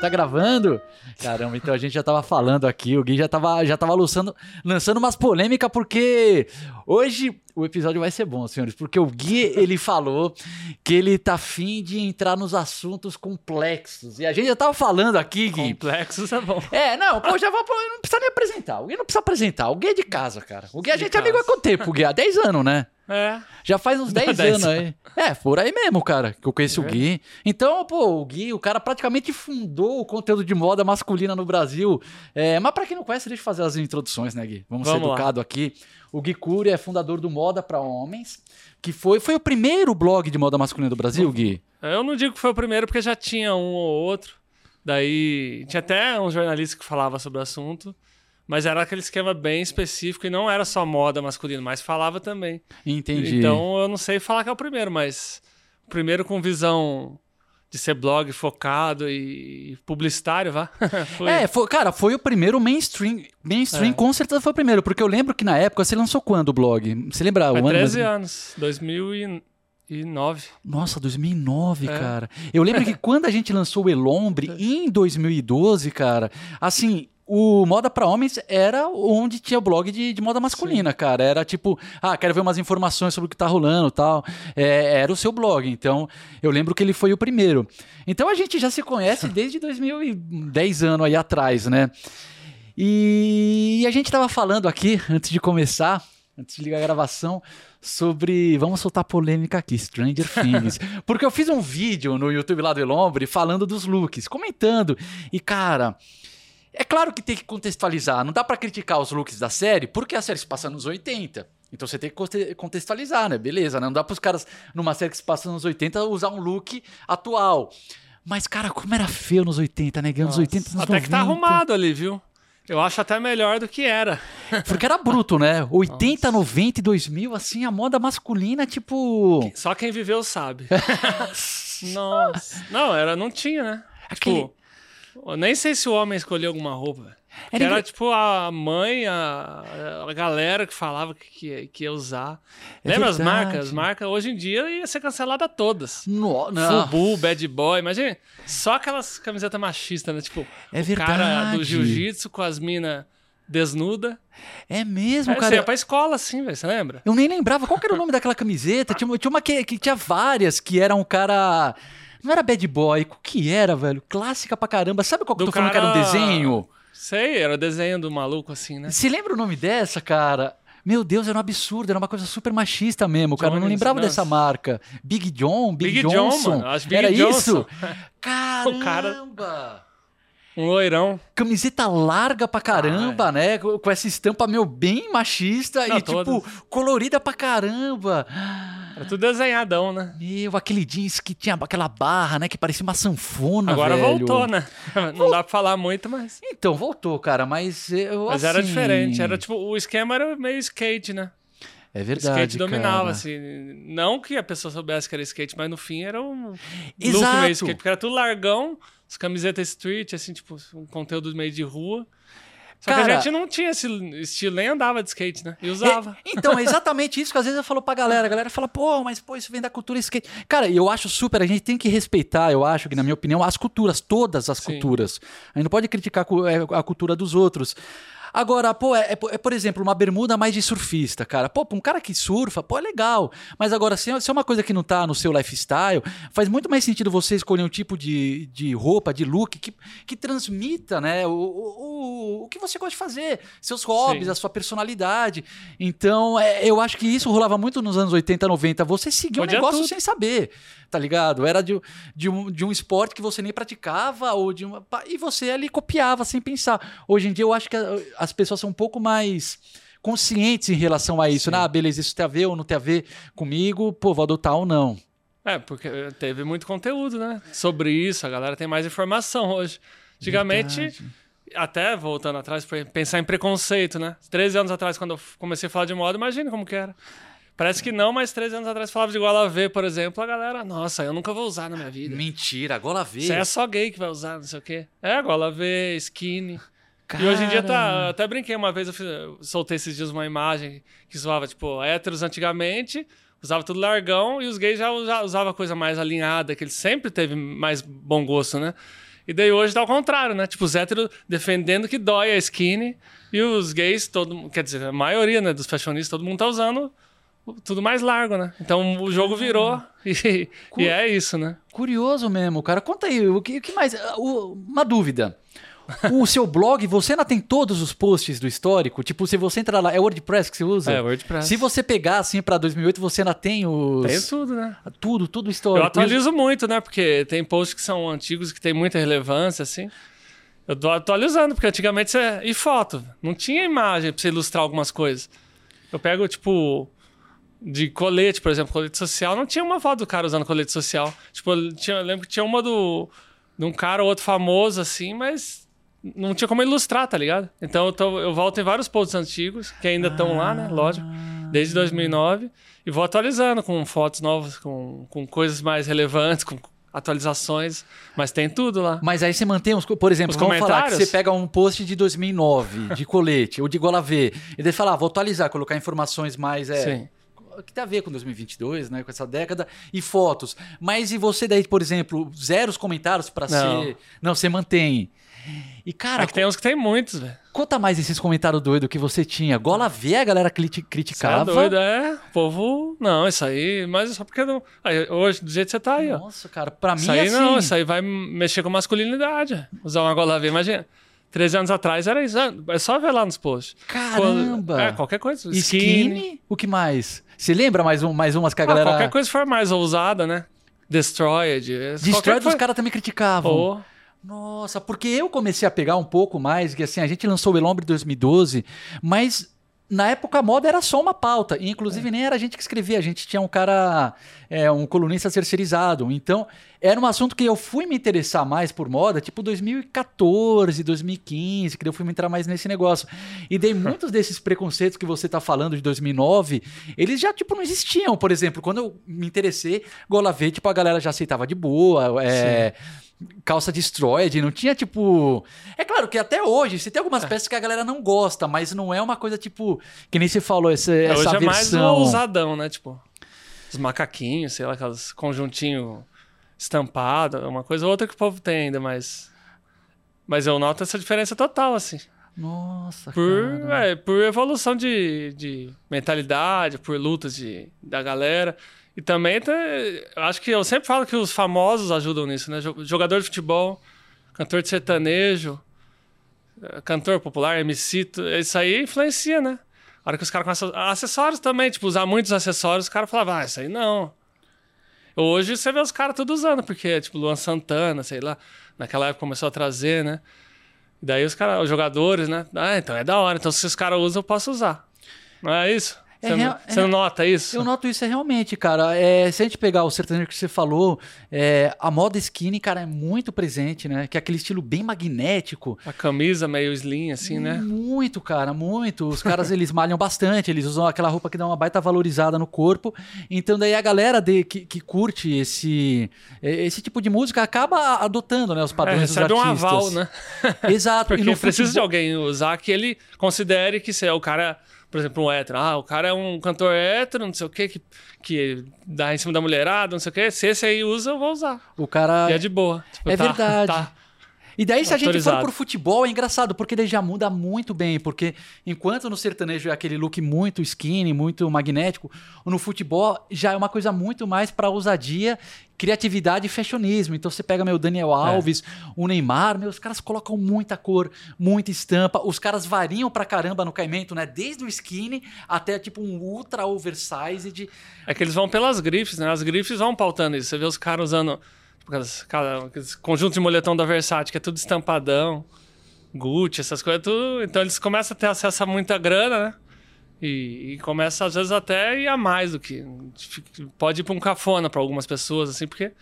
Tá gravando? Caramba, então a gente já tava falando aqui, o Gui já tava, já tava lançando, lançando umas polêmicas, porque hoje o episódio vai ser bom, senhores, porque o Gui, ele falou que ele tá afim de entrar nos assuntos complexos. E a gente já tava falando aqui, Gui. Complexos é bom. É, não, pô, já vou, não precisa nem apresentar. O Gui não precisa apresentar. O Gui é de casa, cara. O Gui a gente é amigo há quanto tempo, o Gui? Há 10 anos, né? É. Já faz uns 10 10 anos aí. É, por aí mesmo, cara, que eu conheci o Gui. Então, pô, o Gui, o cara praticamente fundou o conteúdo de moda masculina no Brasil. É, mas pra quem não conhece, deixa eu fazer as introduções, né, Gui? Vamos, ser Vamos lá. educados aqui. O Gui Cury é fundador do Moda pra Homens, que foi, foi o primeiro blog de moda masculina do Brasil, Gui? Eu não digo que foi o primeiro, porque já tinha um ou outro. Daí tinha até um jornalista que falava sobre o assunto. Mas era aquele esquema bem específico e não era só moda masculina, mas falava também. Entendi. Então eu não sei falar que é o primeiro, mas o primeiro com visão de ser blog focado e publicitário, vá. Foi. É, foi, cara, foi o primeiro mainstream. Mainstream É. com certeza foi o primeiro, porque eu lembro que na época você lançou quando o blog? Você lembra Foi o ano? 13 mais- anos, 2009. Nossa, 2009, É. cara. Eu lembro que quando a gente lançou o Elombre em 2012, cara, assim, o Moda pra Homens era onde tinha o blog de, de moda masculina, cara. Era tipo, ah, quero ver umas informações sobre o que tá rolando e tal. É, era o seu blog. Então, eu lembro que ele foi o primeiro. Então a gente já se conhece desde 2010 anos aí atrás, né? E a gente tava falando aqui, antes de começar, antes de ligar a gravação, sobre. Vamos soltar polêmica aqui, Stranger Things. Porque eu fiz um vídeo no YouTube lá do Elombre falando dos looks, comentando. E, cara. É claro que tem que contextualizar. Não dá pra criticar os looks da série, porque a série se passa nos 80. Então você tem que conte- contextualizar, né? Beleza, né? Não dá pros caras, numa série que se passa nos 80, usar um look atual. Mas, cara, como era feio nos 80, né? Anos 80, anos Até que tá 90. arrumado ali, viu? Eu acho até melhor do que era. Porque era bruto, né? 80, 90 e 2000, assim, a moda masculina, tipo. Só quem viveu sabe. Nossa. Não, era, não tinha, né? Aquele- Tipo, eu nem sei se o homem escolheu alguma roupa. Era Era, tipo a mãe, a, a galera que falava que, que, ia usar. É Lembra as verdade. marcas? As marcas hoje em dia ia ser cancelada todas. No, não. Fubu, Bad Boy, imagina. Só aquelas camisetas machistas, né? Tipo, É o cara verdade. do jiu-jitsu com as minas desnuda. É mesmo, você cara. ia pra escola assim, velho, você lembra? Eu nem lembrava qual era o nome daquela camiseta. Tinha, tinha uma que, que tinha várias, que era um cara. Não era bad boy, qual que era, velho? Clássica pra caramba. Sabe qual que eu tô falando que era um cara- desenho? Sei, era o desenho do maluco assim, né? Se lembra o nome dessa, cara? Meu Deus, era um absurdo, era uma coisa super machista mesmo, cara. Eu não lembrava nossa. dessa marca. Big John, Big, Big John, Johnson. Acho Big era Johnson. isso? Caramba! O cara- Um loirão. Camiseta larga pra caramba, né? Com essa estampa, meu, bem machista Não, e, tipo, todas. colorida pra caramba. Era tudo desenhadão, né? Meu, aquele jeans que tinha aquela barra, né? Que parecia uma sanfona, Agora velho. voltou, né? Não dá pra falar muito, mas. Então, voltou, cara, mas eu, Mas era assim, diferente. Era tipo, o esquema era meio skate, né? É O verdade, skate dominava, cara. assim. Não que a pessoa soubesse que era skate, mas no fim era um Exato. look meio skate. Porque era tudo largão, as camisetas street, assim, tipo, um conteúdo meio de rua. Só que Cara- a gente não tinha esse estilo, nem andava de skate, né? E usava. É, então, é exatamente isso que às vezes eu falo pra galera. A galera fala, pô, mas pô, isso vem da cultura skate. Cara, eu acho super, a gente tem que respeitar, eu acho que, na minha opinião, as culturas, todas as Sim. culturas. A gente não pode criticar a é, a cultura dos outros. Agora, pô, é, é, é, por exemplo, uma bermuda mais de surfista, cara. Pô, pra um cara que surfa, pô, é legal. Mas agora, se é, se é uma coisa que não tá no seu lifestyle, faz muito mais sentido você escolher um tipo de, de roupa, de look, que, que transmita, né, o, o, o, que você gosta de fazer, seus hobbies, Sim. a sua personalidade. Então, é, eu acho que isso rolava muito nos anos 80, 90. Você seguia um negócio tudo. sem saber, tá ligado? Era de, de, um, de um esporte que você nem praticava, ou de uma. E você ali copiava sem pensar. Hoje em dia, eu acho que a- as pessoas são um pouco mais conscientes em relação a isso. Né? Ah, beleza, isso tem a ver ou não tem a ver comigo, pô, vou adotar ou não. É, porque teve muito conteúdo, né? Sobre isso, a galera tem mais informação hoje. Antigamente, Verdade. até voltando atrás, pensar em preconceito, né? 13 anos atrás, quando eu comecei a falar de moda, imagina como que era. Parece que não, mas 13 anos atrás falava de gola V, por exemplo, a galera, nossa, eu nunca vou usar na minha vida. Mentira, gola V. Aí é só gay que vai usar, não sei o quê. É, gola V, skinny. E hoje em dia tá. Cara. Até brinquei uma vez, eu, fiz- eu soltei esses dias uma imagem que zoava, tipo, héteros antigamente usava tudo largão e os gays já usa- usavam coisa mais alinhada, que ele sempre teve mais bom gosto, né? E daí hoje tá ao contrário, né? Tipo, os héteros defendendo que dói a skinny e os gays, todo, quer dizer, a maioria né, dos fashionistas, todo mundo tá usando tudo mais largo, né? Então o jogo virou e, e é isso, né? Curioso mesmo, cara. Conta aí, o que, o que mais? Uh, Uma dúvida. O seu blog, você ainda tem todos os posts do histórico? Tipo, se você entrar lá, é WordPress que você usa? É, WordPress. Se você pegar assim pra 2008, você ainda tem os. Tem tudo, né? Tudo, tudo Eu histórico. atualizo muito, né? Porque tem posts que são antigos que tem muita relevância, assim. Eu tô atualizando, porque antigamente você. E foto. Não tinha imagem pra você ilustrar algumas coisas. Eu pego, tipo. De colete, por exemplo, colete social, não tinha uma foto do cara usando colete social. Tipo, eu, tinha, eu lembro que tinha uma do. De um cara ou outro famoso, assim, mas não tinha como ilustrar, tá ligado? Então eu, tô- eu volto em vários posts antigos, que ainda estão lá, né? Lógico. Desde 2009. E vou atualizando com fotos novas, com, com coisas mais relevantes, com atualizações. Mas tem tudo lá. Mas aí você mantém os. Por exemplo, Os vamos falar que comentários? você pega um post de 2009, de colete, ou de gola V, e daí fala, ah, vou atualizar, colocar informações mais. É, Sim. que tem a ver com 2022, né, com essa década, e fotos. Mas e você daí, por exemplo, zero os comentários Não. ser... Não, você mantém. E cara, É que tem uns que tem muitos, velho. conta mais esses comentários doidos que você tinha. Gola V, a galera criti- Você é criticava. doido, é? O povo. Não, isso aí. Mas só porque não. Aí, hoje, do jeito que você tá aí, ó. Nossa, cara, pra mim Isso aí assim... não, isso aí vai mexer com masculinidade. Usar uma gola V, imagina. 13 anos atrás era isso. É só ver lá nos posts. Caramba! É, qualquer coisa. Skinny, o que mais? Você lembra mais, um, mais umas que a Ah, galera... Qualquer coisa for mais ousada, né? Destroyed. Destroy qualquer dos foi- caras também criticavam. Pô, Nossa, porque eu comecei a pegar um pouco mais, que assim, a gente lançou o Elombre em 2012, mas na época a moda era só uma pauta, e É. inclusive nem era a gente que escrevia, a gente tinha um cara, é, um colunista terceirizado, então era um assunto que eu fui me interessar mais por moda, tipo 2014, 2015, que daí eu fui me entrar mais nesse negócio, e daí muitos desses preconceitos que você tá falando de 2009, eles já, tipo, não existiam, por exemplo, quando eu me interessei, Gola V, tipo, a galera já aceitava de boa, é calça destroyed, não tinha tipo. É claro que até hoje você tem algumas É. peças que a galera não gosta, mas não é uma coisa tipo. Que nem você falou, essa, É, essa hoje é mais o versão. ousadão, né? Tipo, os macaquinhos, sei lá, aqueles conjuntinho estampado, uma coisa ou outra que o povo tem ainda, mas. Mas eu noto essa diferença total, assim. Nossa, Por, cara. é, por evolução de, de mentalidade, por lutas de, da galera. E também, acho que eu sempre falo que os famosos ajudam nisso, né? Jo- Jogador de futebol, cantor de sertanejo, eh, cantor popular, MC, isso aí influencia, né? A hora que os caras começam. Acessórios também, tipo, usar muitos acessórios, os caras falavam, ah, isso aí não. Hoje você vê os caras tudo usando, porque, tipo, Luan Santana, sei lá, naquela época começou a trazer, né? E daí os caras, os jogadores, né? Ah, então é da hora. Então se os caras usam, eu posso usar. Não é isso? É Você, não- real- você é- nota isso? Eu noto isso é realmente, cara. É, se a gente pegar o sertanejo que você falou, é, a moda skinny, cara, é muito presente, né? Que é aquele estilo bem magnético. A camisa meio slim, assim, né? Muito, cara, muito. Os caras eles malham bastante, eles usam aquela roupa que dá uma baita valorizada no corpo. Então daí a galera de- que, que curte esse esse tipo de música acaba adotando, né, os É, padrões dos recebe um artistas. aval, né? Exato. Porque precisa de alguém usar que ele considere que se é o cara, por exemplo, um hétero. Ah, o cara é um cantor hétero, não sei o quê, que, que dá em cima da mulherada, não sei o quê. Se esse aí usa, eu vou usar. O cara E é de boa. Tipo, É tá- verdade. tá. E daí, se a gente for pro futebol, é engraçado, porque daí já muda muito bem. Porque enquanto no sertanejo é aquele look muito skinny, muito magnético, no futebol já é uma coisa muito mais pra ousadia, criatividade e fashionismo. Então você pega meu Daniel Alves, o Neymar, meu, os caras colocam muita cor, muita estampa. Os caras variam pra caramba no caimento, né? Desde o skinny até tipo um ultra oversized. É que eles vão pelas grifes, né? As grifes vão pautando isso. Você vê os caras usando tipo, aqueles conjuntos de moletom da Versace, que é tudo estampadão, Gucci, essas coisas, tudo. Então eles começam a ter acesso a muita grana, né? E, e começa, às vezes, até a ir a mais do que. Pode ir pra um cafona pra algumas pessoas, assim, porque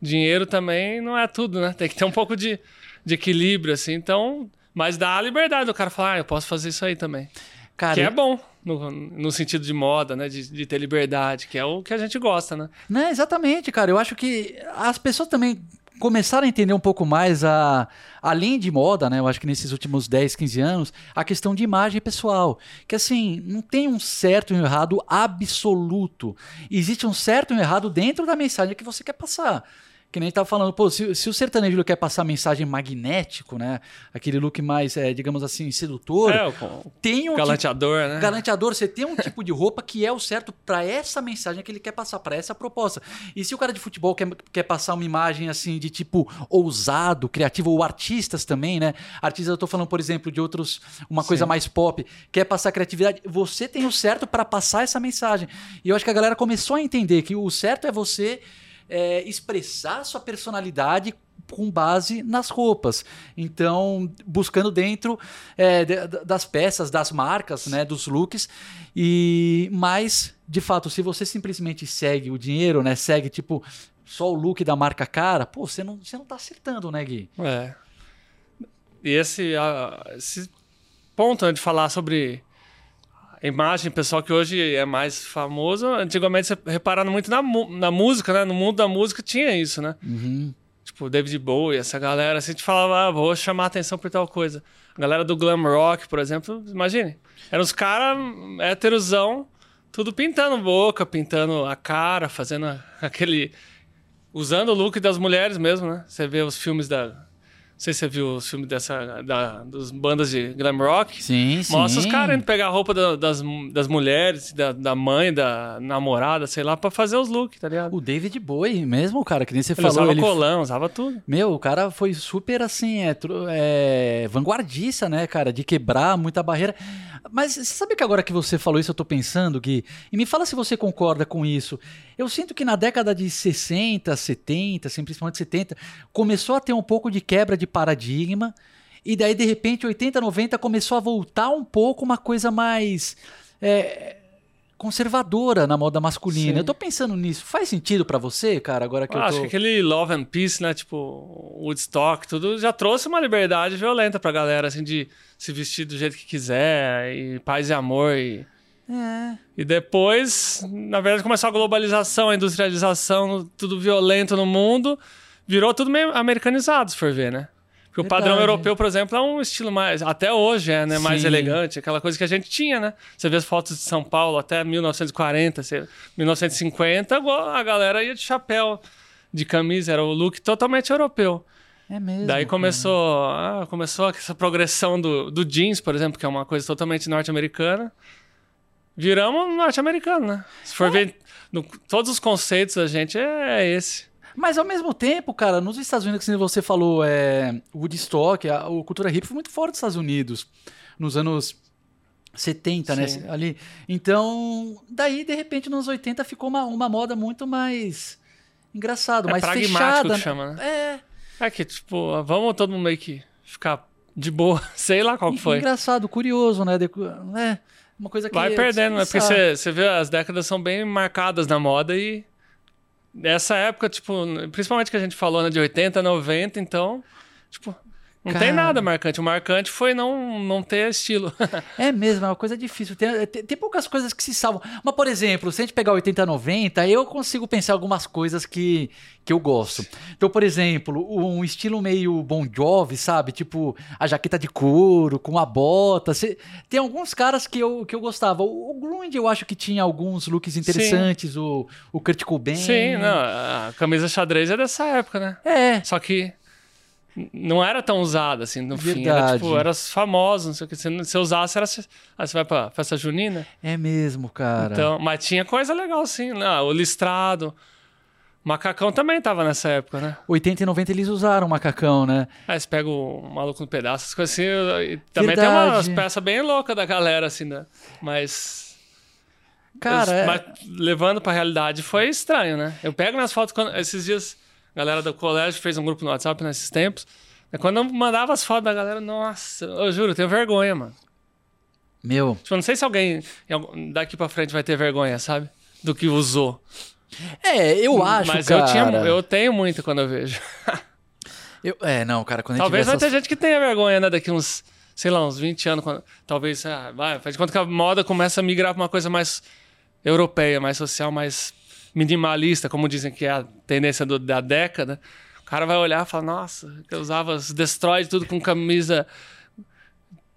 dinheiro também não é tudo, né? Tem que ter um pouco de, de equilíbrio, assim. Então. Mas dá a liberdade do cara falar, ah, eu posso fazer isso aí também. Cara, Que é bom, no, no sentido de moda, né? De, de ter liberdade, que é o que a gente gosta, né? Né, exatamente, cara. Eu acho que as pessoas também começaram a entender um pouco mais a além de moda, né? Eu acho que nesses últimos 10, 15 anos, a questão de imagem pessoal, que assim, não tem um certo e um errado absoluto. Existe um certo e um errado dentro da mensagem que você quer passar. Que nem a gente tava falando, pô, se, se o sertanejo quer passar mensagem magnético, né? Aquele look mais, é, digamos assim, sedutor. É, o tem um galanteador, tipo, né? Galanteador, você tem um tipo de roupa que é o certo para essa mensagem que ele quer passar, para essa proposta. E se o cara de futebol quer, quer passar uma imagem assim de tipo ousado, criativo, ou artistas também, né? Artistas, eu tô falando, por exemplo, de outros, uma coisa Sim. mais pop, quer passar criatividade, você tem o certo para passar essa mensagem. E eu acho que a galera começou a entender que o certo é você é, expressar sua personalidade com base nas roupas. Então, buscando dentro é, das peças, das marcas, né, dos looks. E mas, de fato, se você simplesmente segue o dinheiro, né, segue tipo só o look da marca cara, pô, você não, você não tá acertando, né, Gui? É. E esse, ah, esse ponto né, de falar sobre imagem, pessoal que hoje é mais famoso, antigamente você reparando muito na, na música, né? No mundo da música tinha isso, né? Uhum. Tipo, David Bowie, essa galera, assim, a gente falava, ah, vou chamar atenção por tal coisa. A galera do glam rock, por exemplo, imagine. Eram os caras héterosão, tudo pintando boca, pintando a cara, fazendo aquele... Usando o look das mulheres mesmo, né? Você vê os filmes da... Não sei se você viu os filmes dessa... Da, dos bandas de glam rock. Sim, sim. Mostra os caras indo pegar a roupa da- das, das mulheres, da, da mãe, da namorada, sei lá, pra fazer os looks, tá ligado? O David Bowie mesmo, cara, que nem você Ele falou, usava ele colão, usava tudo. Meu, o cara foi super assim, é, é, vanguardista, né, cara, de quebrar muita barreira. Mas você sabe que agora que você falou isso, eu tô pensando, Gui, e me fala se você concorda com isso. Eu sinto que na década de 60, 70, assim, principalmente 70, começou a ter um pouco de quebra de paradigma, e daí, de repente, 80, 90, começou a voltar um pouco uma coisa mais. é, conservadora na moda masculina. Sim. Eu tô pensando nisso. Faz sentido pra você, cara, agora que Ah, eu tô... Acho que aquele Love and Peace, né? Tipo, Woodstock, tudo já trouxe uma liberdade violenta pra galera, assim, de se vestir do jeito que quiser, e paz e amor. E, É. e depois, na verdade, começou a globalização, a industrialização, tudo violento no mundo, virou tudo meio americanizado, se for ver, né? Porque o padrão Verdade. europeu, por exemplo, é um estilo mais. Até hoje é, né? Mais Sim. elegante, aquela coisa que a gente tinha, né? Você vê as fotos de São Paulo até 1940, sei lá, 1950, igual a galera ia de chapéu, de camisa, era o look totalmente europeu. É mesmo. Daí começou, ah, começou essa progressão do, do jeans, por exemplo, que é uma coisa totalmente norte-americana. Viramos norte-americano, né? Se É. for ver, no- todos os conceitos da gente é, é esse. Mas ao mesmo tempo, cara, nos Estados Unidos, que você falou, é, Woodstock, a, a cultura hip foi muito forte nos Estados Unidos, nos anos 70, né? Sim. Ali. Então, daí, de repente, nos 80 ficou uma, uma moda muito mais engraçado, É mais pragmático fechada. que chama, né? É, É que, tipo, vamos todo mundo meio que ficar de boa, sei lá qual que foi. engraçado, curioso, né? De- é uma coisa que Vai perdendo, né? Porque você vê, as décadas são bem marcadas na moda e nessa época, tipo, principalmente que a gente falou, né, de 80, 90, então, tipo, não Cara. tem nada marcante. O marcante foi não, não ter estilo. É mesmo, é uma coisa difícil. Tem, tem, tem poucas coisas que se salvam. Mas, por exemplo, se a gente pegar 80, 90, eu consigo pensar algumas coisas que, que eu gosto. Então, por exemplo, um estilo meio Bon Jovi, sabe? Tipo, a jaqueta de couro, com a bota. Tem alguns caras que eu, que eu gostava. O, o Grunge, eu acho que tinha alguns looks interessantes. O, o Kurt Cobain. Sim, não, a camisa xadrez é dessa época, né? É, Só que não era tão usada assim no fim. Era Verdade. tipo, era famoso, não sei o que. Se você usasse, era. Aí você vai pra festa junina. é mesmo, cara. Então, mas tinha coisa legal, sim. Né? O listrado. Macacão também tava nessa época, né? 80 e 90 eles usaram macacão, né? Aí você pega o maluco no pedaço, essas coisas assim. Também tem Verdade. umas peças bem loucas da galera, assim, né? Mas. Cara, é- mas levando pra realidade foi estranho, né? Eu pego minhas fotos quando, esses dias, galera do colégio fez um grupo no WhatsApp nesses tempos. É quando eu mandava as fotos da galera, nossa, eu juro, eu tenho vergonha, mano. meu. Tipo, eu não sei se alguém daqui pra frente vai ter vergonha, sabe? Do que usou. É, eu acho, Mas cara. eu, tinha, eu tenho muito quando eu vejo. Eu- é, não, cara, quando a gente Talvez vai essas... ter gente que tenha vergonha, né? Daqui uns, sei lá, uns 20 anos. Quando, talvez, ah, vai, faz de conta que a moda começa a migrar pra uma coisa mais europeia, mais social, mais minimalista, como dizem que é a tendência do- da década. O cara vai olhar e falar, nossa, que eu usava os Destroy tudo com camisa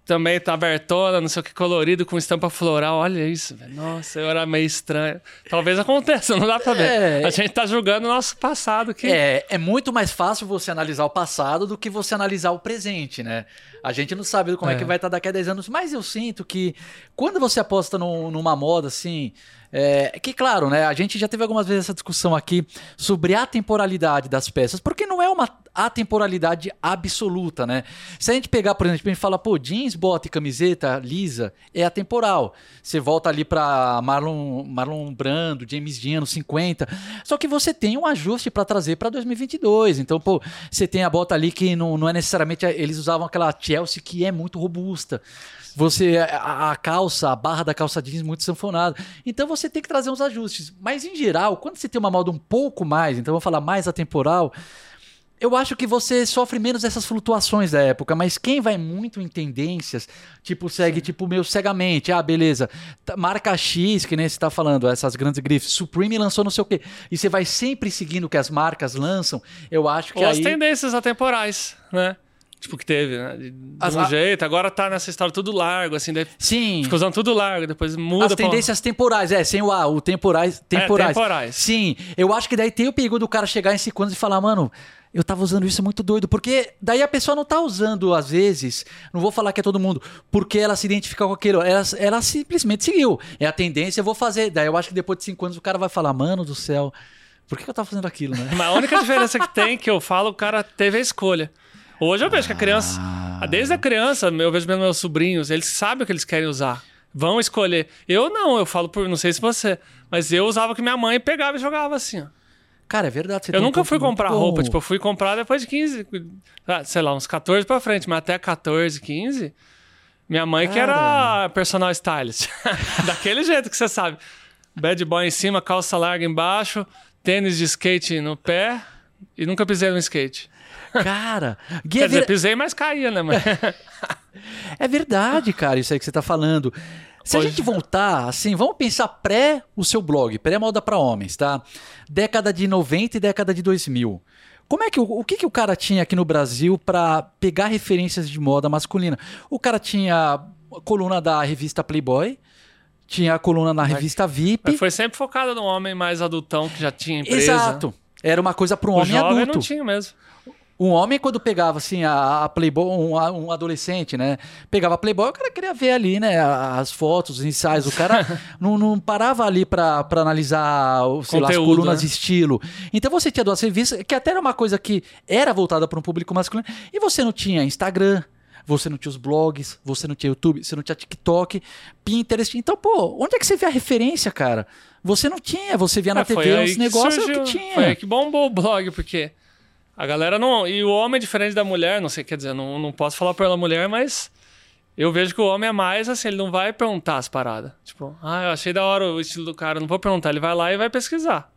também tá abertona, não sei o que, colorido, com estampa floral. Olha isso, velho. Nossa, eu era meio estranho. Talvez aconteça, não dá pra ver. É. A gente tá julgando o nosso passado aqui. É, é muito mais fácil você analisar o passado do que você analisar o presente, né? A gente não sabe como é, É. que vai estar daqui a 10 anos, mas eu sinto que quando você aposta num- numa moda assim. É, que claro, né? A gente já teve algumas vezes essa discussão aqui sobre a temporalidade das peças, porque não é uma atemporalidade absoluta, né? Se a gente pegar, por exemplo, a gente fala, pô, jeans, bota e camiseta lisa é atemporal. Você volta ali pra Marlon, Marlon Brando, James Dean, anos 50. Só que você tem um ajuste pra trazer pra 2022. Então, pô, você tem a bota ali que não, não é necessariamente. Eles usavam aquela Chelsea que é muito robusta. Você a, a calça, a barra da calça jeans muito sanfonada. Então você tem que trazer uns ajustes. Mas em geral, quando você tem uma moda um pouco mais, então vamos falar mais atemporal, eu acho que você sofre menos dessas flutuações da época, mas quem vai muito em tendências, tipo, segue, tipo, meio cegamente. Ah, beleza. Tá- Marca X, que nem você tá falando, essas grandes grifes. Supreme lançou não sei o quê. E você vai sempre seguindo o que as marcas lançam. Eu acho que Ou as aí. tendências atemporais, né? Tipo, que teve, né? De, As- um jeito, agora tá nessa história tudo largo, assim, daí Sim. fica usando tudo largo, depois muda As pra- tendências temporais, é, sem o A, o temporais, temporais. temporais. Sim, eu acho que daí tem o perigo do cara chegar em 5 anos e falar, mano, eu tava usando isso muito doido, porque daí a pessoa não tá usando, às vezes, não vou falar que é todo mundo, porque ela se identifica com aquilo, ela, ela simplesmente seguiu, é a tendência, eu vou fazer, daí eu acho que depois de 5 anos o cara vai falar, mano do céu, por que, que eu tava fazendo aquilo, né? Mas a única diferença que tem, que eu falo, o cara teve a escolha. Hoje eu vejo que a criança, Ah. desde a criança, eu vejo mesmo meus sobrinhos, eles sabem o que eles querem usar. Vão escolher. Eu não, eu falo por, não sei se você, mas eu usava que minha mãe pegava e jogava assim, ó. Cara, é verdade. você Eu um nunca ponto fui comprar bom. roupa, tipo, eu fui comprar depois de 15, ah, sei lá, uns 14 pra frente, mas até 14, 15, minha mãe que era personal stylist. Daquele jeito que você sabe. Bad boy em cima, calça larga embaixo, tênis de skate no pé e nunca pisei no skate. Cara, Quer é, dizer, pisei, mas caía, né? Mas... é verdade, cara, isso aí que você tá falando. Se a Pode. gente voltar, assim, vamos pensar pré o seu blog, pré-moda para homens, tá? Década de 90 e década de 2000. Como é que o, que, que o cara tinha aqui no Brasil para pegar referências de moda masculina? O cara tinha a coluna da revista Playboy, tinha a coluna na revista VIP. mas foi sempre focado no homem mais adultão que já tinha empresa. Exato. Era uma coisa para um O homem jovem adulto. não tinha mesmo. Um homem, quando pegava assim a, a Playboy, um, a- um adolescente, né? Pegava a Playboy, o cara queria ver ali, né? As fotos, os ensaios. O cara não, não parava ali pra, pra analisar sei lá, as colunas né? de estilo. Então você tinha duas revistas, que até era uma coisa que era voltada para um público masculino. E você não tinha Instagram. Você não tinha os blogs, você não tinha YouTube, você não tinha TikTok, Pinterest. Então, pô, onde é que você vê a referência, cara? Você não tinha, você via na É, TV os negócios é surgiu. que tinha. Foi aí que bombou o blog, porque a galera não. E o homem, diferente da mulher, não sei, quer dizer, não, não posso falar pela mulher, mas eu vejo que o homem é mais assim, ele não vai perguntar as paradas. Tipo, ah, eu achei da hora o estilo do cara, não vou perguntar, ele vai lá e vai pesquisar.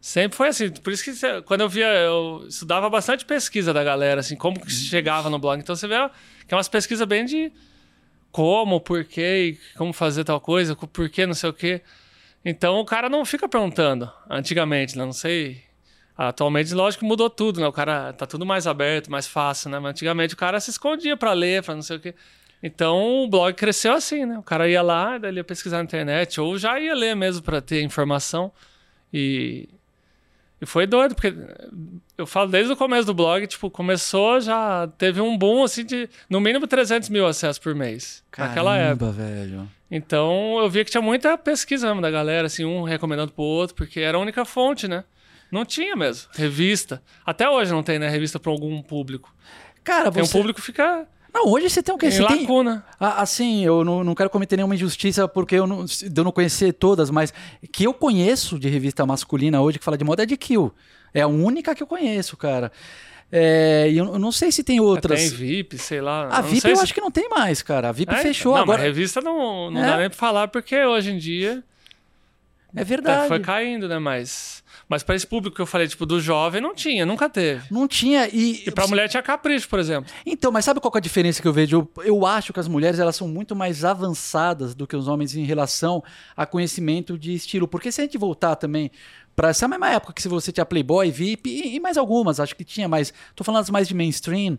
Sempre foi assim. Por isso que quando eu via, eu estudava bastante pesquisa da galera, assim, como que chegava no blog. Então você vê que é umas pesquisas bem de como, porquê, como fazer tal coisa, co- porquê, não sei o quê. Então o cara não fica perguntando. Antigamente, né? Não sei. Atualmente, lógico que mudou tudo, né? O cara tá tudo mais aberto, mais fácil, né? Mas antigamente o cara se escondia pra ler, pra não sei o quê. Então o blog cresceu assim, né? O cara ia lá, daí ia pesquisar na internet, ou já ia ler mesmo pra ter informação. E, e foi doido, porque eu falo desde o começo do blog, tipo, começou, já teve um boom, assim, de no mínimo 300 mil acessos por mês. Naquela época. Caramba, velho. Então eu via que tinha muita pesquisa mesmo da galera, assim, um recomendando pro outro, porque era a única fonte, né? Não tinha mesmo. Revista. Até hoje não tem, né? Revista pra algum público. Cara, Tem um você... público que fica Não, hoje você tem o quê? em Você tem... lacuna. Ah, Assim, eu não, não quero cometer nenhuma injustiça porque eu não, eu não conhecer todas, mas que eu conheço de revista masculina hoje que fala de moda é de Kill. É a única que eu conheço, cara. É, e eu eu não sei se tem outras. Tem VIP, sei lá. a VIP eu se- acho que não tem mais, cara. A VIP É, fechou não, agora. Mas revista não, não É. dá nem pra falar, porque hoje em dia É é, verdade. foi caindo, né? Mas, mas pra esse público que eu falei, tipo, do jovem, não tinha, nunca teve. Não tinha. E, E pra mulher tinha capricho, por exemplo. Então, mas sabe qual é a diferença que eu vejo? Eu, eu acho que as mulheres elas são muito mais avançadas do que os homens em relação a conhecimento de estilo. Porque se a gente voltar também para essa mesma época que se você tinha Playboy, VIP e, e mais algumas, acho que tinha mais. Tô falando as mais de mainstream.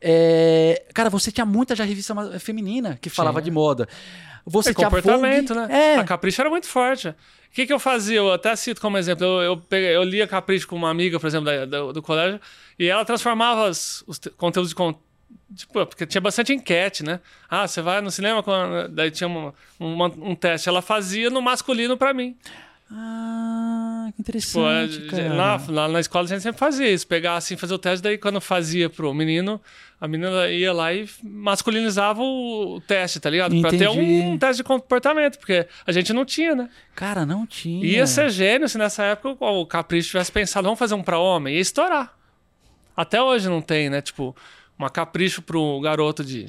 é, cara, você tinha muita já revista feminina que falava de moda. Você É tinha comportamento, Vogue, né? É, A Capricho era muito forte. O que, que eu fazia? Eu até cito como exemplo. Eu, eu, peguei- eu lia Capricho com uma amiga, por exemplo, da- do, do colégio, e ela transformava os, os te- conteúdos de. Tipo, porque tinha bastante enquete, né? Ah, você vai no cinema, daí tinha uma- uma- um teste. Ela fazia no masculino pra mim. Ah, que Tipo, interessante, cara. lá, lá na escola a gente sempre fazia isso. Pegar assim, fazer o teste, daí quando fazia pro menino, a menina ia lá e masculinizava o, teste, tá ligado? Pra ter Entendi. um teste de comportamento, porque a gente não tinha, né? Cara, não tinha. Ia ser gênio se nessa época o Capricho tivesse pensado, vamos fazer um pra homem, ia estourar. Até hoje não tem, né? Tipo, uma Capricho pro garoto de,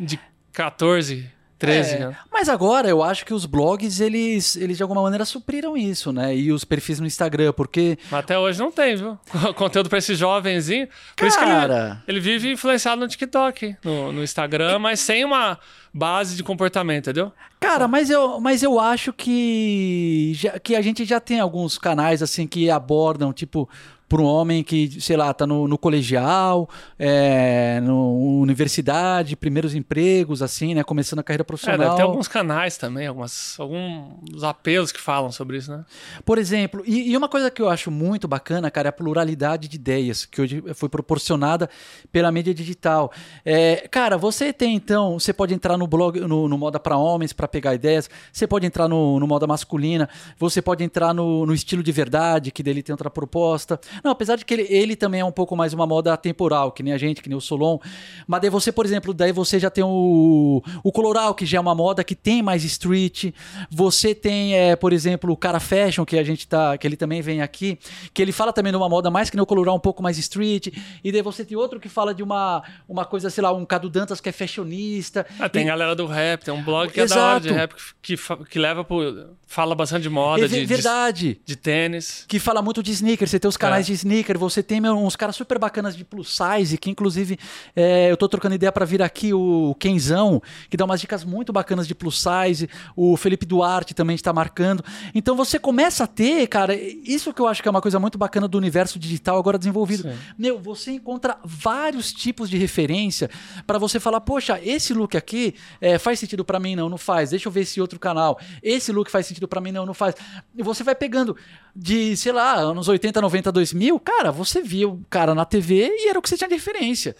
de 14, 13 É, anos. Mas agora eu acho que os blogs, eles, eles de alguma maneira supriram isso, né? E os perfis no Instagram, porque. Mas Até hoje não tem, viu? Conteúdo pra esse jovenzinho. Por isso que ele, Cara. ele vive influenciado no TikTok, no, no Instagram, mas sem uma base de comportamento, entendeu? Cara, mas eu, mas eu acho que, já- que a gente já tem alguns canais assim que abordam, tipo, para um homem que, sei lá, tá no, no colegial, é, no universidade, primeiros empregos, assim, né? Começando a carreira É, profissional. deve ter alguns canais também, algumas, alguns apelos que falam sobre isso, né? Por exemplo, e, e uma coisa que eu acho muito bacana, cara, é a pluralidade de ideias que hoje foi proporcionada pela mídia digital. É, cara, você tem então, você pode entrar no blog, no, no Moda para Homens para pegar ideias, você pode entrar no, no Moda Masculina, você pode entrar no, no Estilo de Verdade, que dele tem outra proposta. Não, apesar de que ele, ele também é um pouco mais uma moda temporal, que nem a gente, que nem o Solon. Mas daí você, por exemplo, daí você já tem o, o Coloral, que já é uma moda que tem mais street. Você tem, é, por exemplo, o Cara Fashion, que a gente tá, que ele também vem aqui, que ele fala também de uma moda mais que nem o Coloral, um pouco mais street. E daí você tem outro que fala de uma, uma coisa, sei lá, um Cadu Dantas que é fashionista. Ah, tem E- galera do rap, tem um blog que é da hora de Exato. rap, que, que leva pro. fala bastante de moda, É de, ve- de, verdade. de tênis. que fala muito de sneaker, você tem os canais É. de sneaker, você tem meu, uns caras super bacanas de plus size, que inclusive é, eu tô trocando ideia pra vir aqui, o Kenzão, que dá umas dicas muito bacanas de plus size, o Felipe Duarte também está marcando. Então você começa a ter, cara, isso que eu acho que é uma coisa muito bacana do universo digital agora desenvolvido. Sim. Meu, você encontra vários tipos de referência pra você falar, poxa, esse look aqui é, faz sentido pra mim, não, não faz. Deixa eu ver esse outro canal. Esse look faz sentido pra mim, não, não faz. E você vai pegando de, sei lá, anos 80, 90, 2000, cara, você via o cara na TV e era o que você tinha de referência.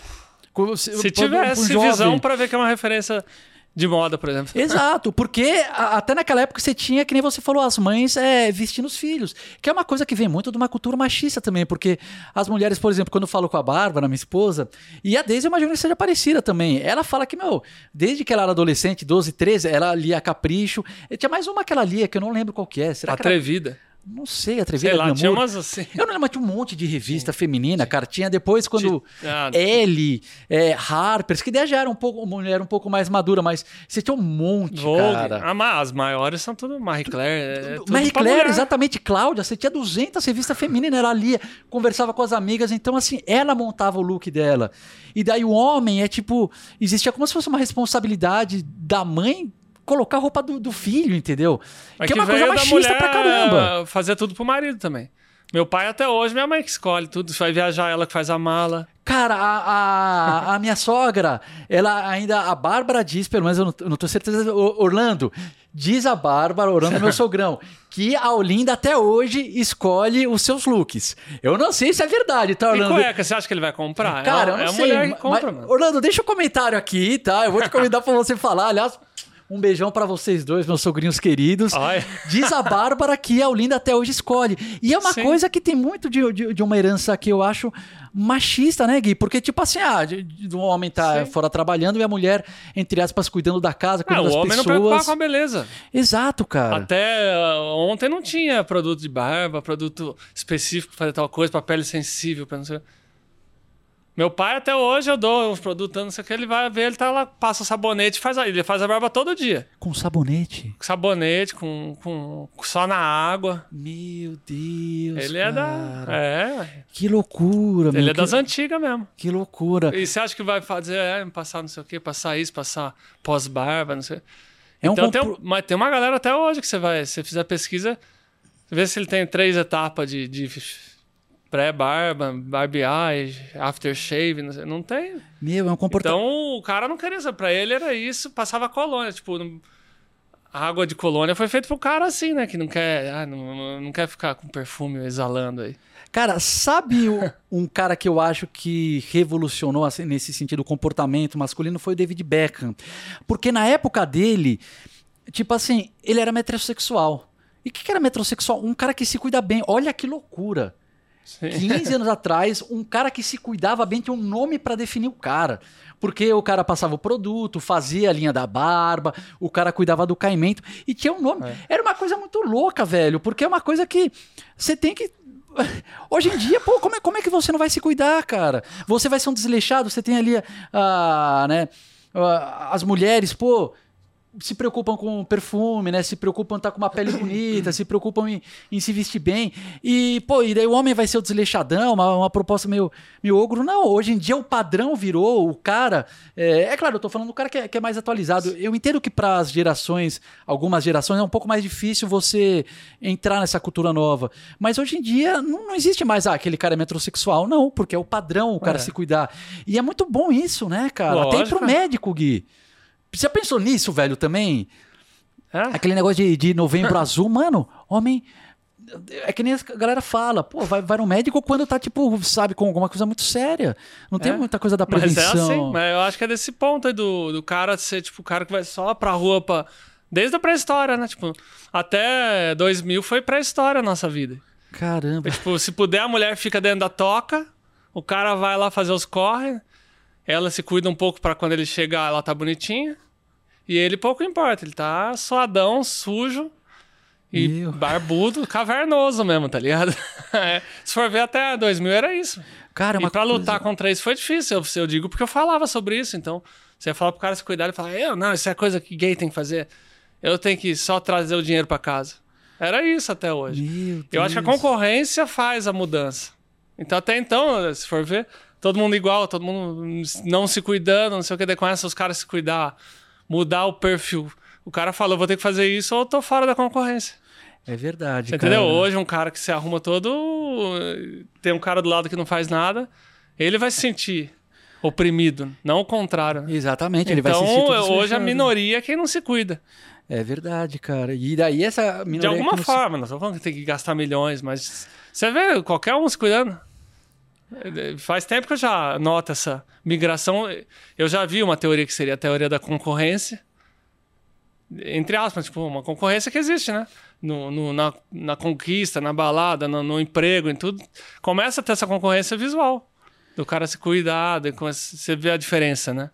Se um tivesse jovem. visão pra ver que é uma referência de moda, por exemplo. Exato, porque até naquela época você tinha, que nem você falou, as mães é, vestindo os filhos. Que é uma coisa que vem muito de uma cultura machista também, porque as mulheres, por exemplo, quando eu falo com a Bárbara, minha esposa, e a Deise eu imagino que seja parecida também. Ela fala que, meu, desde que ela era adolescente, 12, 13, ela lia Capricho. E tinha mais uma que ela lia, que eu não lembro qual que é. Será que era... Não sei, Atrevida Sei lá, tinha umas assim. Eu não lembro, mas tinha um monte de revista feminina, cara. Tinha depois quando Ah, Elle, é, Harper's, que daí já era um pouco, mulher um pouco mais madura, mas você tinha um monte, Vogue. cara. Ah, as maiores são tudo Marie Claire. É tudo Marie Claire, exatamente, Cláudia, você tinha 200 revistas femininas, ela lia, conversava com as amigas, então assim, ela montava o look dela. E daí o homem é tipo, existia como se fosse uma responsabilidade da mãe colocar a roupa do, do filho, entendeu? Mas que é uma coisa machista pra caramba. Fazer tudo pro marido também. Meu pai até hoje, minha mãe que escolhe tudo. Vai viajar, ela que faz a mala. Cara, a, a, a minha sogra, ela ainda, a Bárbara diz, pelo menos eu não, não tenho certeza, Orlando, diz a Bárbara, Orlando é meu sogrão, que a Olinda até hoje escolhe os seus looks. Eu não sei se é verdade, tá, E Orlando? cueca, você acha que ele vai comprar? Cara, é, eu é não a sei. mulher que mas- compra, mano. Orlando, deixa o comentário aqui, tá? Eu vou te convidar pra você falar. Aliás, um beijão pra vocês dois, meus sogrinhos queridos. Ai. Diz a Bárbara que a Olinda até hoje escolhe. E é uma Sim. coisa que tem muito de, de, de uma herança que eu acho machista, né, Gui? Porque, tipo assim, ah, de, de um homem tá Sim. fora trabalhando e a mulher, entre aspas, cuidando da casa, Ah, cuidando o das homem não preocupava pessoas. com a beleza. Exato, cara. Até ah, ontem não tinha produto de barba, produto específico fazer tal coisa, pra pele sensível, pra não sei. Meu pai até hoje eu dou uns produtos, não sei o que, ele vai ver, ele tá lá, passa o sabonete, faz a, ele faz a barba todo dia. Com sabonete. Com sabonete, com, com só na água. Meu Deus, ele é da. cara. É. Que loucura, meu. ele é que, das antigas mesmo. que loucura. E você acha que vai fazer, é, passar não sei o quê, passar isso, passar pós-barba, não sei. É um então tem, compro- um- mas tem uma galera até hoje que você vai, se você fizer pesquisa, vê se ele tem três etapas de, de pré-barba, barbeagem, aftershave, não, sei, não tem. Meu, é um comportamento. Então o cara não queria, pra ele era isso, passava colônia, tipo, não- a água de colônia foi feita pro cara assim, né, que não quer, ah, não, não quer ficar com perfume exalando aí. Cara, sabe o- um cara que eu acho que revolucionou assim, nesse sentido o comportamento masculino foi o David Beckham. Porque na época dele, tipo assim, ele era metrosexual. E o que, que era metrosexual? Um cara que se cuida bem. Olha que loucura. Sim. 15 anos atrás, um cara que se cuidava bem tinha um nome pra definir o cara. Porque o cara passava o produto, fazia a linha da barba, o cara cuidava do caimento e tinha um nome. É. Era uma coisa muito louca, velho, porque é uma coisa que você tem que. Hoje em dia, pô, como é, como é que você não vai se cuidar, cara? Você vai ser um desleixado, você tem ali a, né, a- as mulheres, pô, se preocupam com perfume, né? Se preocupam em estar com uma pele bonita, se preocupam em, em se vestir bem. E, pô, e daí o homem vai ser o desleixadão, uma, uma proposta meio, meio ogro. Não, hoje em dia o padrão virou o cara. É, é claro, eu tô falando do cara que é, que é mais atualizado. Eu entendo que para as gerações, algumas gerações, é um pouco mais difícil você entrar nessa cultura nova. Mas hoje em dia não, não existe mais, ah, aquele cara é metrosexual. Não, porque é o padrão o cara É. se cuidar. E é muito bom isso, né, cara? Até Lógico. pro médico, Gui. Você já pensou nisso, velho, também? É? Aquele negócio de, de novembro azul, mano, homem. É que nem a galera fala, pô, vai, vai no médico quando tá, tipo, sabe, com alguma coisa muito séria. Não tem É. muita coisa da Mas é prevenção. assim, mas eu acho que é desse ponto aí do, do cara ser, tipo, o cara que vai só pra rua pra... Desde a pré-história, né? Tipo, até 2000 foi pré-história a nossa vida. Caramba. Tipo, se puder, a mulher fica dentro da toca, o cara vai lá fazer os corre, ela se cuida um pouco pra quando ele chegar, ela tá bonitinha. E ele pouco importa, ele tá suadão, sujo e Meu. barbudo, cavernoso mesmo, tá ligado? É, se for ver até 2000 era isso. Cara, é e pra coisa- lutar contra isso foi difícil, eu, eu digo porque eu falava sobre isso, então você ia falar pro cara se cuidar e falar, eu não, isso é coisa que gay tem que fazer. Eu tenho que só trazer o dinheiro pra casa. Era isso até hoje. Meu Eu acho que a concorrência faz a mudança. Então, até então, se for ver, todo mundo igual, todo mundo não se cuidando, não sei o que, daí começa os caras se cuidar, mudar o perfil. O cara fala, eu vou ter que fazer isso ou eu tô fora da concorrência. É verdade, Você cara. entendeu? Hoje, um cara que se arruma todo, tem um cara do lado que não faz nada, ele vai se sentir oprimido, não o contrário. Exatamente, ele então, vai se sentir todo hoje a minoria é quem não se cuida. É verdade, cara. E daí essa minoria De alguma que não se- forma, não tô falando que tem que gastar milhões, mas você vê qualquer um se cuidando. Faz tempo que eu já noto essa migração. Eu já vi uma teoria que seria a teoria da concorrência. Entre aspas, tipo, uma concorrência que existe, né? No, no- na, na conquista, na balada, no, no emprego, em tudo. Começa a ter essa concorrência visual. Do cara se cuidar, você vê a diferença, né?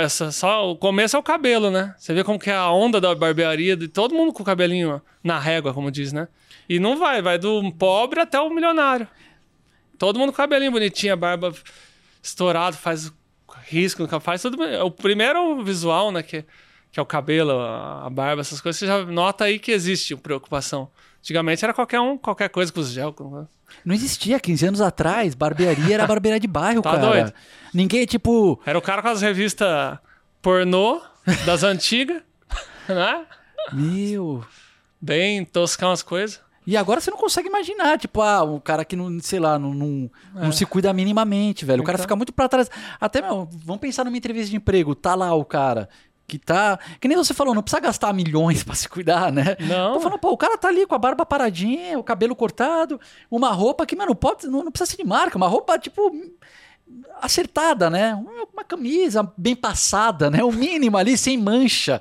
Essa, só, o começo é o cabelo, né? Você vê como que é a onda da barbearia, de todo mundo com o cabelinho na régua, como diz, né? E não vai, vai do pobre até o milionário. Todo mundo com cabelinho bonitinho, a barba estourado, faz risco, faz tudo. bem. O primeiro é visual, né? Que, que é o cabelo, a barba, essas coisas. Você já nota aí que existe preocupação. Antigamente era qualquer um, qualquer coisa com os gel. com- Não existia 15 anos atrás. Barbearia era barbearia de bairro, Tá cara. doido? Ninguém, tipo. Era o cara com as revistas pornô das antigas, né? Meu. Bem toscão as coisas. E agora você não consegue imaginar, tipo, ah, um cara que não, sei lá, não, não, não se cuida minimamente, velho. O cara É. Então. fica muito pra trás. Até, meu, vamos pensar numa entrevista de emprego, tá lá o cara que tá. Que nem você falou, não precisa gastar milhões pra se cuidar, né? Não. Tô falando, pô, o cara tá ali com a barba paradinha, o cabelo cortado, uma roupa que, mano, pode, não, não precisa ser de marca, uma roupa, tipo, acertada, né? Uma, camisa bem passada, né? O mínimo ali, sem mancha.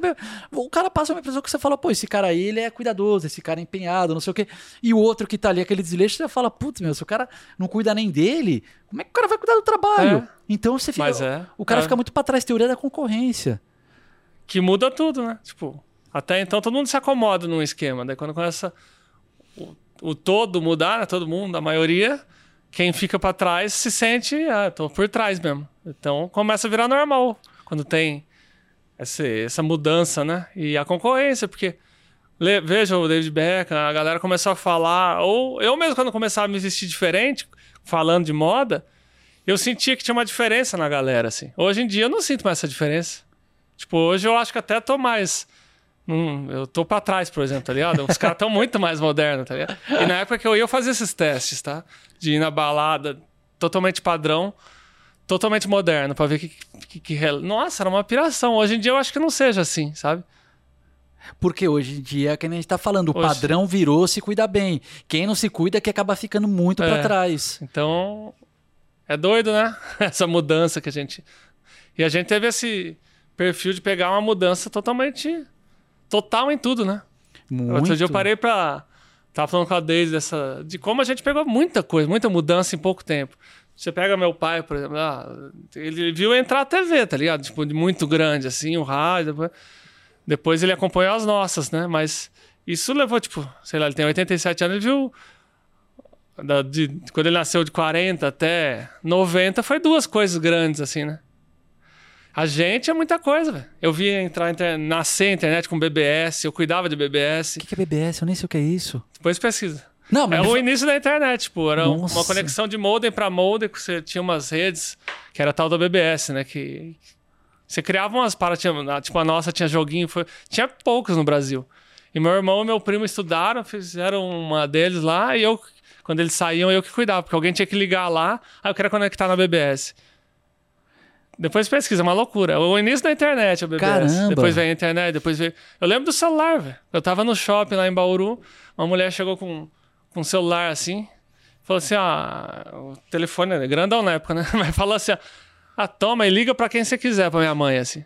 Bem- O cara passa uma impressão que você fala, pô, esse cara aí, ele é cuidadoso, esse cara é empenhado, não sei o quê. E o outro que tá ali, aquele desleixo, você fala, putz, meu, se o cara não cuida nem dele, como é que o cara vai cuidar do trabalho? É. Então você fica... Mas é. O cara É. fica muito pra trás, teoria da concorrência. Que muda tudo, né? Tipo, até então todo mundo se acomoda num esquema. Daí quando começa o, o todo mudar, né? todo mundo, a maioria, quem fica pra trás se sente, ah, tô por trás mesmo. Então começa a virar normal quando tem essa, essa mudança, né? E a concorrência, porque veja o David Beckham, a galera começou a falar, ou eu mesmo quando começava a me vestir diferente, falando de moda, eu sentia que tinha uma diferença na galera, assim. Hoje em dia eu não sinto mais essa diferença. Tipo, hoje eu acho que até tô mais Hum, eu tô pra trás, por exemplo, tá ligado? Os caras estão muito mais modernos, tá ligado? E na época que eu ia, eu fazia esses testes, tá? De ir na balada totalmente padrão, totalmente moderno, pra ver que, que, que, Nossa, era uma piração. Hoje em dia eu acho que não seja assim, sabe? Porque hoje em dia, que a gente tá falando, o Hoje- padrão virou se cuida bem. Quem não se cuida é que acaba ficando muito pra É. trás. Então, é doido, né? Essa mudança que a gente. E a gente teve esse perfil de pegar uma mudança totalmente. Total em tudo, né? Muito. Outro dia eu parei pra. Tava falando com a Deise dessa. De como a gente pegou muita coisa, muita mudança em pouco tempo. Você pega meu pai, por exemplo, ah, ele viu entrar a TV, tá ligado? Tipo, de muito grande, assim, o rádio. Depois, depois ele acompanhou as nossas, né? Mas isso levou, tipo, sei lá, ele tem 87 anos, ele viu. da- de, quando ele nasceu de 40 até 90, foi duas coisas grandes, assim, né? A gente é muita coisa, velho. Eu vi entrar, inter- nascer a internet com BBS, eu cuidava de BBS. O que que é BBS? Eu nem sei o que é isso. Depois pesquisa. Não, mas É o início da internet, tipo, era Nossa. uma conexão de modem para modem, que você tinha umas redes, que era tal da BBS, né? Que você criava umas para tinha, tipo a nossa tinha joguinho, foi, tinha poucos no Brasil. E meu irmão e meu primo estudaram, fizeram uma deles lá e eu quando eles saíam eu que cuidava, porque alguém tinha que ligar lá, aí eu queria conectar na BBS. Depois pesquisa, é uma loucura. O início da internet, a BBS. Caramba. Depois veio a internet, depois veio. Eu lembro do celular, velho. Eu tava no shopping lá em Bauru, uma mulher chegou com, com um celular assim, falou assim: ah, o telefone é grandão na época, né? Mas falou assim: ah, toma e liga pra quem você quiser, pra minha mãe, assim.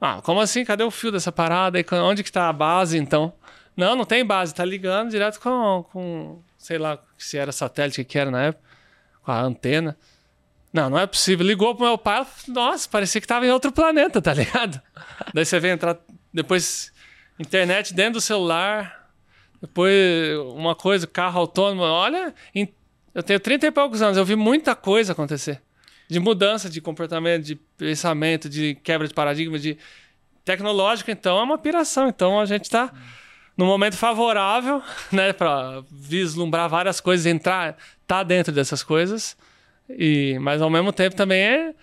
Ah, como assim? Cadê o fio dessa parada? E onde que tá a base, então? Não, não tem base, tá ligando direto com, com sei lá, se era satélite, o que era na época, com a antena. Não, não é possível. Ligou pro meu pai, nossa, parecia que tava em outro planeta, tá ligado? Daí você vem entrar, depois, internet dentro do celular, depois uma coisa, carro autônomo. Olha, eu tenho 30 e poucos anos, eu vi muita coisa acontecer. De mudança de comportamento, de pensamento, de quebra de paradigma, de tecnológico, então é uma piração. Então a gente tá num momento favorável, né, para vislumbrar várias coisas, entrar, tá dentro dessas coisas. E mas ao mesmo tempo também é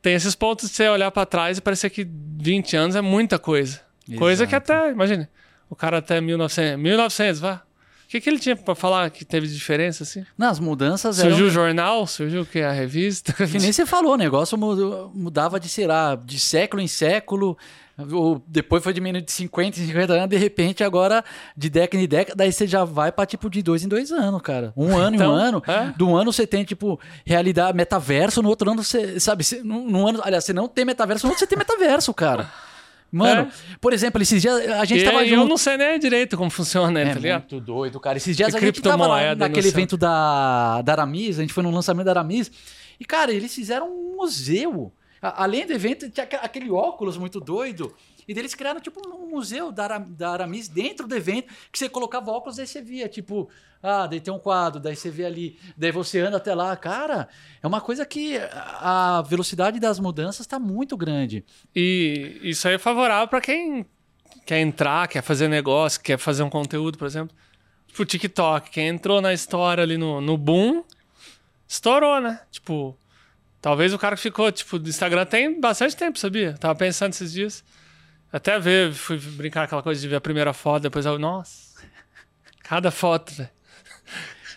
tem esses pontos de você olhar para trás e parecer que 20 anos é muita coisa. Coisa que Exato. até, imagine, o cara até 1900, 1900, vá. O que, que ele tinha para falar que teve diferença assim? Nas mudanças eram... Surgiu o jornal, surgiu o que a revista. Que nem você falou, o negócio mudava de, sei lá, de século em século, ou depois foi diminuindo de 50 em 50 anos, de repente agora de década em década, daí você já vai pra tipo de dois em dois anos, cara. Um ano em Então, um ano. é. De um ano você tem tipo realidade, metaverso, no outro ano você, sabe, você, num, num ano, aliás, você não tem metaverso, no outro você tem metaverso, cara. Mano, por exemplo, esses dias a gente É. E tava eu junto. não sei nem direito como funciona, né, É tá ligado? muito doido, cara. Esses dias E a gente tava lá naquele evento da, da Aramis, a gente foi no lançamento da Aramis, e, cara, eles fizeram um museu. A- além do evento, tinha aque- aquele óculos muito doido, e eles criaram, tipo, um museu da, Ara- da Aramis dentro do evento, que você colocava óculos, daí você via, tipo, ah, daí tem um quadro, daí você vê ali, daí você anda até lá. Cara, é uma coisa que a velocidade das mudanças tá muito grande. E isso aí é favorável para quem quer entrar, quer fazer negócio, quer fazer um conteúdo, por exemplo. Tipo, o TikTok, quem entrou na história ali no, no boom, estourou, né? Tipo, talvez o cara que ficou, tipo, do Instagram tem bastante tempo, sabia? Tava pensando esses dias. Até ver, fui brincar aquela coisa de ver a primeira foto, depois eu, nossa, cada foto, velho.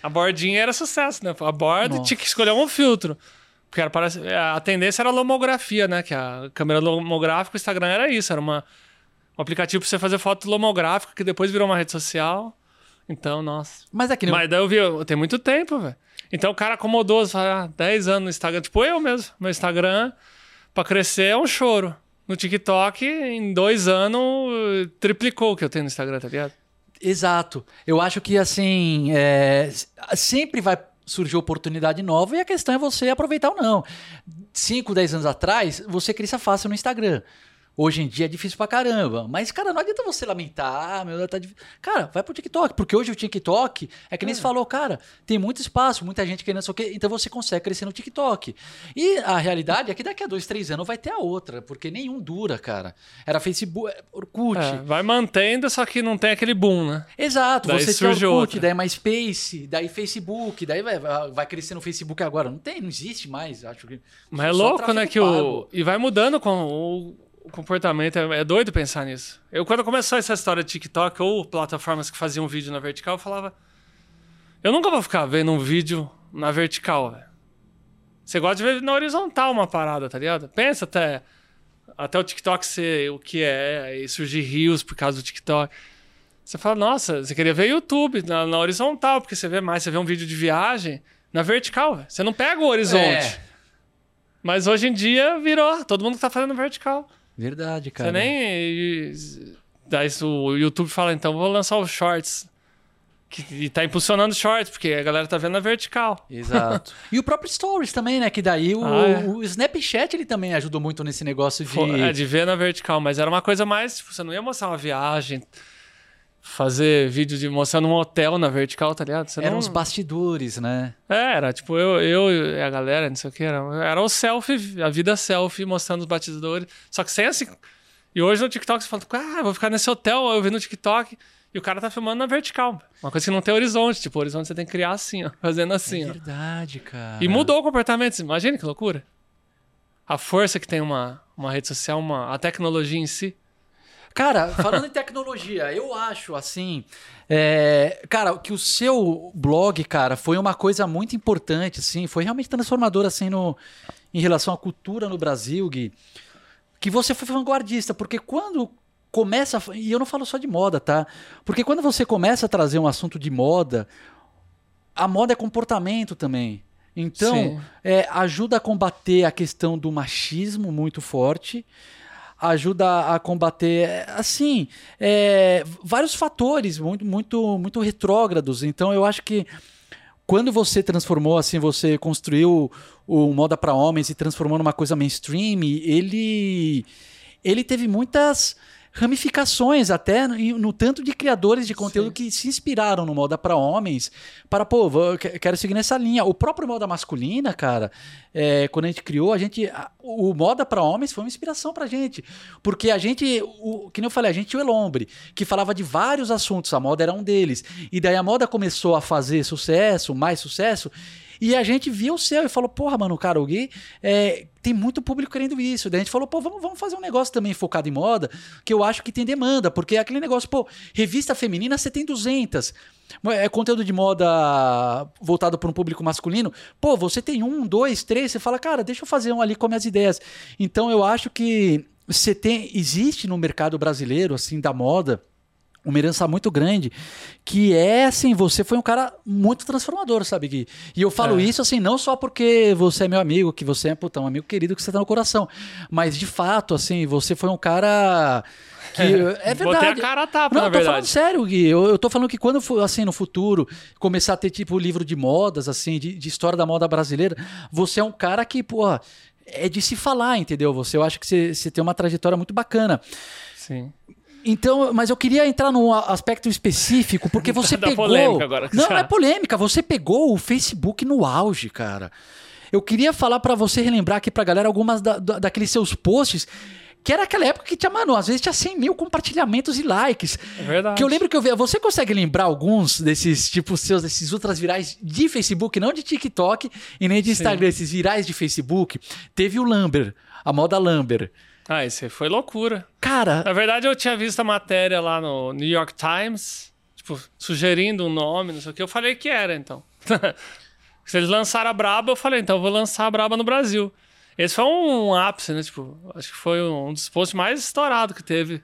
A bordinha era sucesso, né? A borda Nossa. tinha que escolher um filtro. Porque era, parece, a tendência era a lomografia, né? Que a câmera lomográfica, o Instagram era isso, era uma, um aplicativo pra você fazer foto lomográfica, que depois virou uma rede social. Então, nossa. Mas aqui, no- Mas daí eu vi, tem muito tempo, velho. Então o cara acomodou, fala, ah, 10 anos no Instagram. Tipo eu mesmo. Meu Instagram, pra crescer, é um choro. No TikTok, em dois anos, triplicou o que eu tenho no Instagram, tá ligado? Exato. Eu acho que assim é, sempre vai surgir oportunidade nova e a questão é você aproveitar ou não. 5, 10 anos atrás, você cresça fácil no Instagram. Hoje em dia é difícil pra caramba. Mas, cara, não adianta você lamentar, ah, meu, tá difícil. Cara, vai pro TikTok, porque hoje o TikTok é que nem você falou, cara, tem muito espaço, muita gente querendo sei o quê, então você consegue crescer no TikTok. E a realidade é que daqui a dois, três anos vai ter a outra, porque nenhum dura, cara. Era Facebook, Orkut. É, vai mantendo, só que não tem aquele boom, né? Exato, Daí você tem surge Orkut, outra. daí MySpace, daí Facebook, daí vai, vai crescer no Facebook agora. Não tem, não existe mais, acho que. Mas é louco, né? Que o... E vai mudando com o... o comportamento é, é, doido pensar nisso. Eu, quando começou essa história de TikTok ou plataformas que faziam vídeo na vertical, eu falava. Eu nunca vou ficar vendo um vídeo na vertical, velho. Você gosta de ver na horizontal uma parada, tá ligado? Pensa até. Até o TikTok ser o que é, e surgir rios por causa do TikTok. Você fala, nossa, você queria ver YouTube na, na horizontal, porque você vê mais, você vê um vídeo de viagem na vertical, você não pega o horizonte. É. Mas hoje em dia virou, todo mundo tá fazendo vertical. Verdade, cara. Você nem. Daí o YouTube fala, então vou lançar os shorts. Que, e tá impulsionando shorts, porque a galera tá vendo na vertical. Exato. e o próprio Stories também, né? Que daí o, ah, é. o Snapchat ele também ajudou muito nesse negócio de. É, de ver na vertical, mas era uma coisa mais. Tipo, você não ia mostrar uma viagem fazer vídeo de mostrando um hotel na vertical, tá ligado? Você Eram não... os bastidores, né? É, era tipo eu, eu e a galera, não sei o que. Era, era o selfie, a vida selfie mostrando os bastidores. Só que sem assim. E hoje no TikTok você fala, ah, vou ficar nesse hotel, eu vi no TikTok. E o cara tá filmando na vertical. Uma coisa que não tem horizonte. Tipo, o horizonte você tem que criar assim, ó. Fazendo assim, é verdade, cara. E mudou o comportamento. Imagina que loucura. A força que tem uma, uma rede social, uma, a tecnologia em si. Cara, falando em tecnologia, eu acho assim. É, cara, que o seu blog, cara, foi uma coisa muito importante, assim, foi realmente transformador, assim, no, em relação à cultura no Brasil, Gui. Que você foi vanguardista, porque quando começa. E eu não falo só de moda, tá? Porque quando você começa a trazer um assunto de moda, a moda é comportamento também. Então, é, ajuda a combater a questão do machismo muito forte ajuda a combater, assim, é, vários fatores muito, muito, muito retrógrados. Então, eu acho que quando você transformou, assim, você construiu o Moda para Homens e transformou numa coisa mainstream, ele, ele teve muitas ramificações até no, no, tanto de criadores de conteúdo Sim. que se inspiraram no moda para homens para pô vou, quero seguir nessa linha o próprio moda masculina cara é, quando a gente criou a gente a, o moda para homens foi uma inspiração pra gente porque a gente o, que nem eu falei a gente o Elombre que falava de vários assuntos a moda era um deles e daí a moda começou a fazer sucesso mais sucesso e a gente viu o céu e falou, porra, mano, o Gui é, tem muito público querendo isso. Daí a gente falou, pô, vamos, vamos fazer um negócio também focado em moda, que eu acho que tem demanda, porque é aquele negócio, pô, revista feminina você tem 200. É conteúdo de moda voltado para um público masculino. Pô, você tem um, dois, três, você fala, cara, deixa eu fazer um ali com minhas ideias. Então eu acho que você tem, existe no mercado brasileiro, assim, da moda, uma herança muito grande, que é assim, você foi um cara muito transformador, sabe, Gui? E eu falo é. isso assim, não só porque você é meu amigo, que você é puta, um amigo querido que você tá no coração, mas de fato, assim, você foi um cara que é, é verdade. Botei a cara a tapa, não, na eu tô verdade. falando sério, Gui. Eu, eu tô falando que quando assim no futuro começar a ter tipo livro de modas assim, de, de história da moda brasileira, você é um cara que, pô, é de se falar, entendeu? Você eu acho que você, você tem uma trajetória muito bacana. Sim. Então, mas eu queria entrar num aspecto específico, porque você pegou. Polêmica agora, não, não é polêmica. Você pegou o Facebook no auge, cara. Eu queria falar para você relembrar aqui pra galera algumas da, da, daqueles seus posts. Que era aquela época que tinha, mano, às vezes tinha 100 mil compartilhamentos e likes. É verdade. Que eu lembro que eu vi. Você consegue lembrar alguns desses, tipo, seus, desses ultras virais de Facebook, não de TikTok e nem de Instagram, Sim. esses virais de Facebook? Teve o Lamber, a moda Lamber. Ah, isso foi loucura. Cara. Na verdade, eu tinha visto a matéria lá no New York Times, tipo, sugerindo um nome, não sei o que. Eu falei que era, então. Se eles lançaram a Braba, eu falei, então eu vou lançar a Braba no Brasil. Esse foi um ápice, né? Tipo, acho que foi um dos posts mais estourados que teve.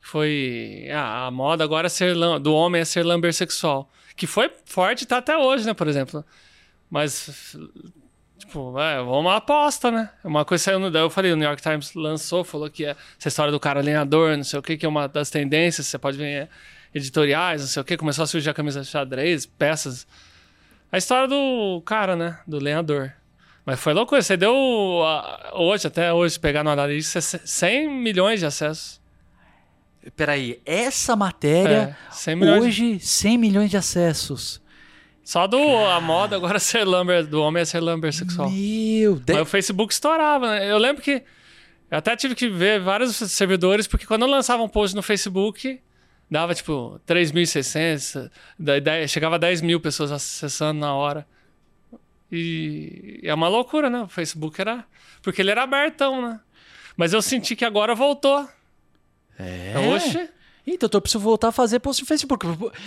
Foi ah, a moda agora é ser do homem é ser lamber sexual. Que foi forte e tá até hoje, né, por exemplo. Mas Tipo, é, uma aposta, né? Uma coisa saiu no. Eu falei, o New York Times lançou, falou que é essa história do cara lenhador, não sei o que, que é uma das tendências, você pode ver é, editoriais, não sei o que, começou a surgir a camisa de xadrez, peças. A história do cara, né? Do lenhador. Mas foi loucura, você deu hoje, até hoje, pegar no analista, 100 milhões de acessos. Peraí, essa matéria, é, 100 hoje, 100 milhões de acessos. Só do a moda agora ser lumber, do homem é ser lumber sexual. Meu Deus. Mas o Facebook estourava, né? Eu lembro que eu até tive que ver vários servidores, porque quando eu lançava um post no Facebook, dava tipo 3.600, daí chegava a 10 mil pessoas acessando na hora. E é uma loucura, né? O Facebook era. Porque ele era abertão, né? Mas eu senti que agora voltou. É. Oxe. Então eu preciso voltar a fazer post no Facebook.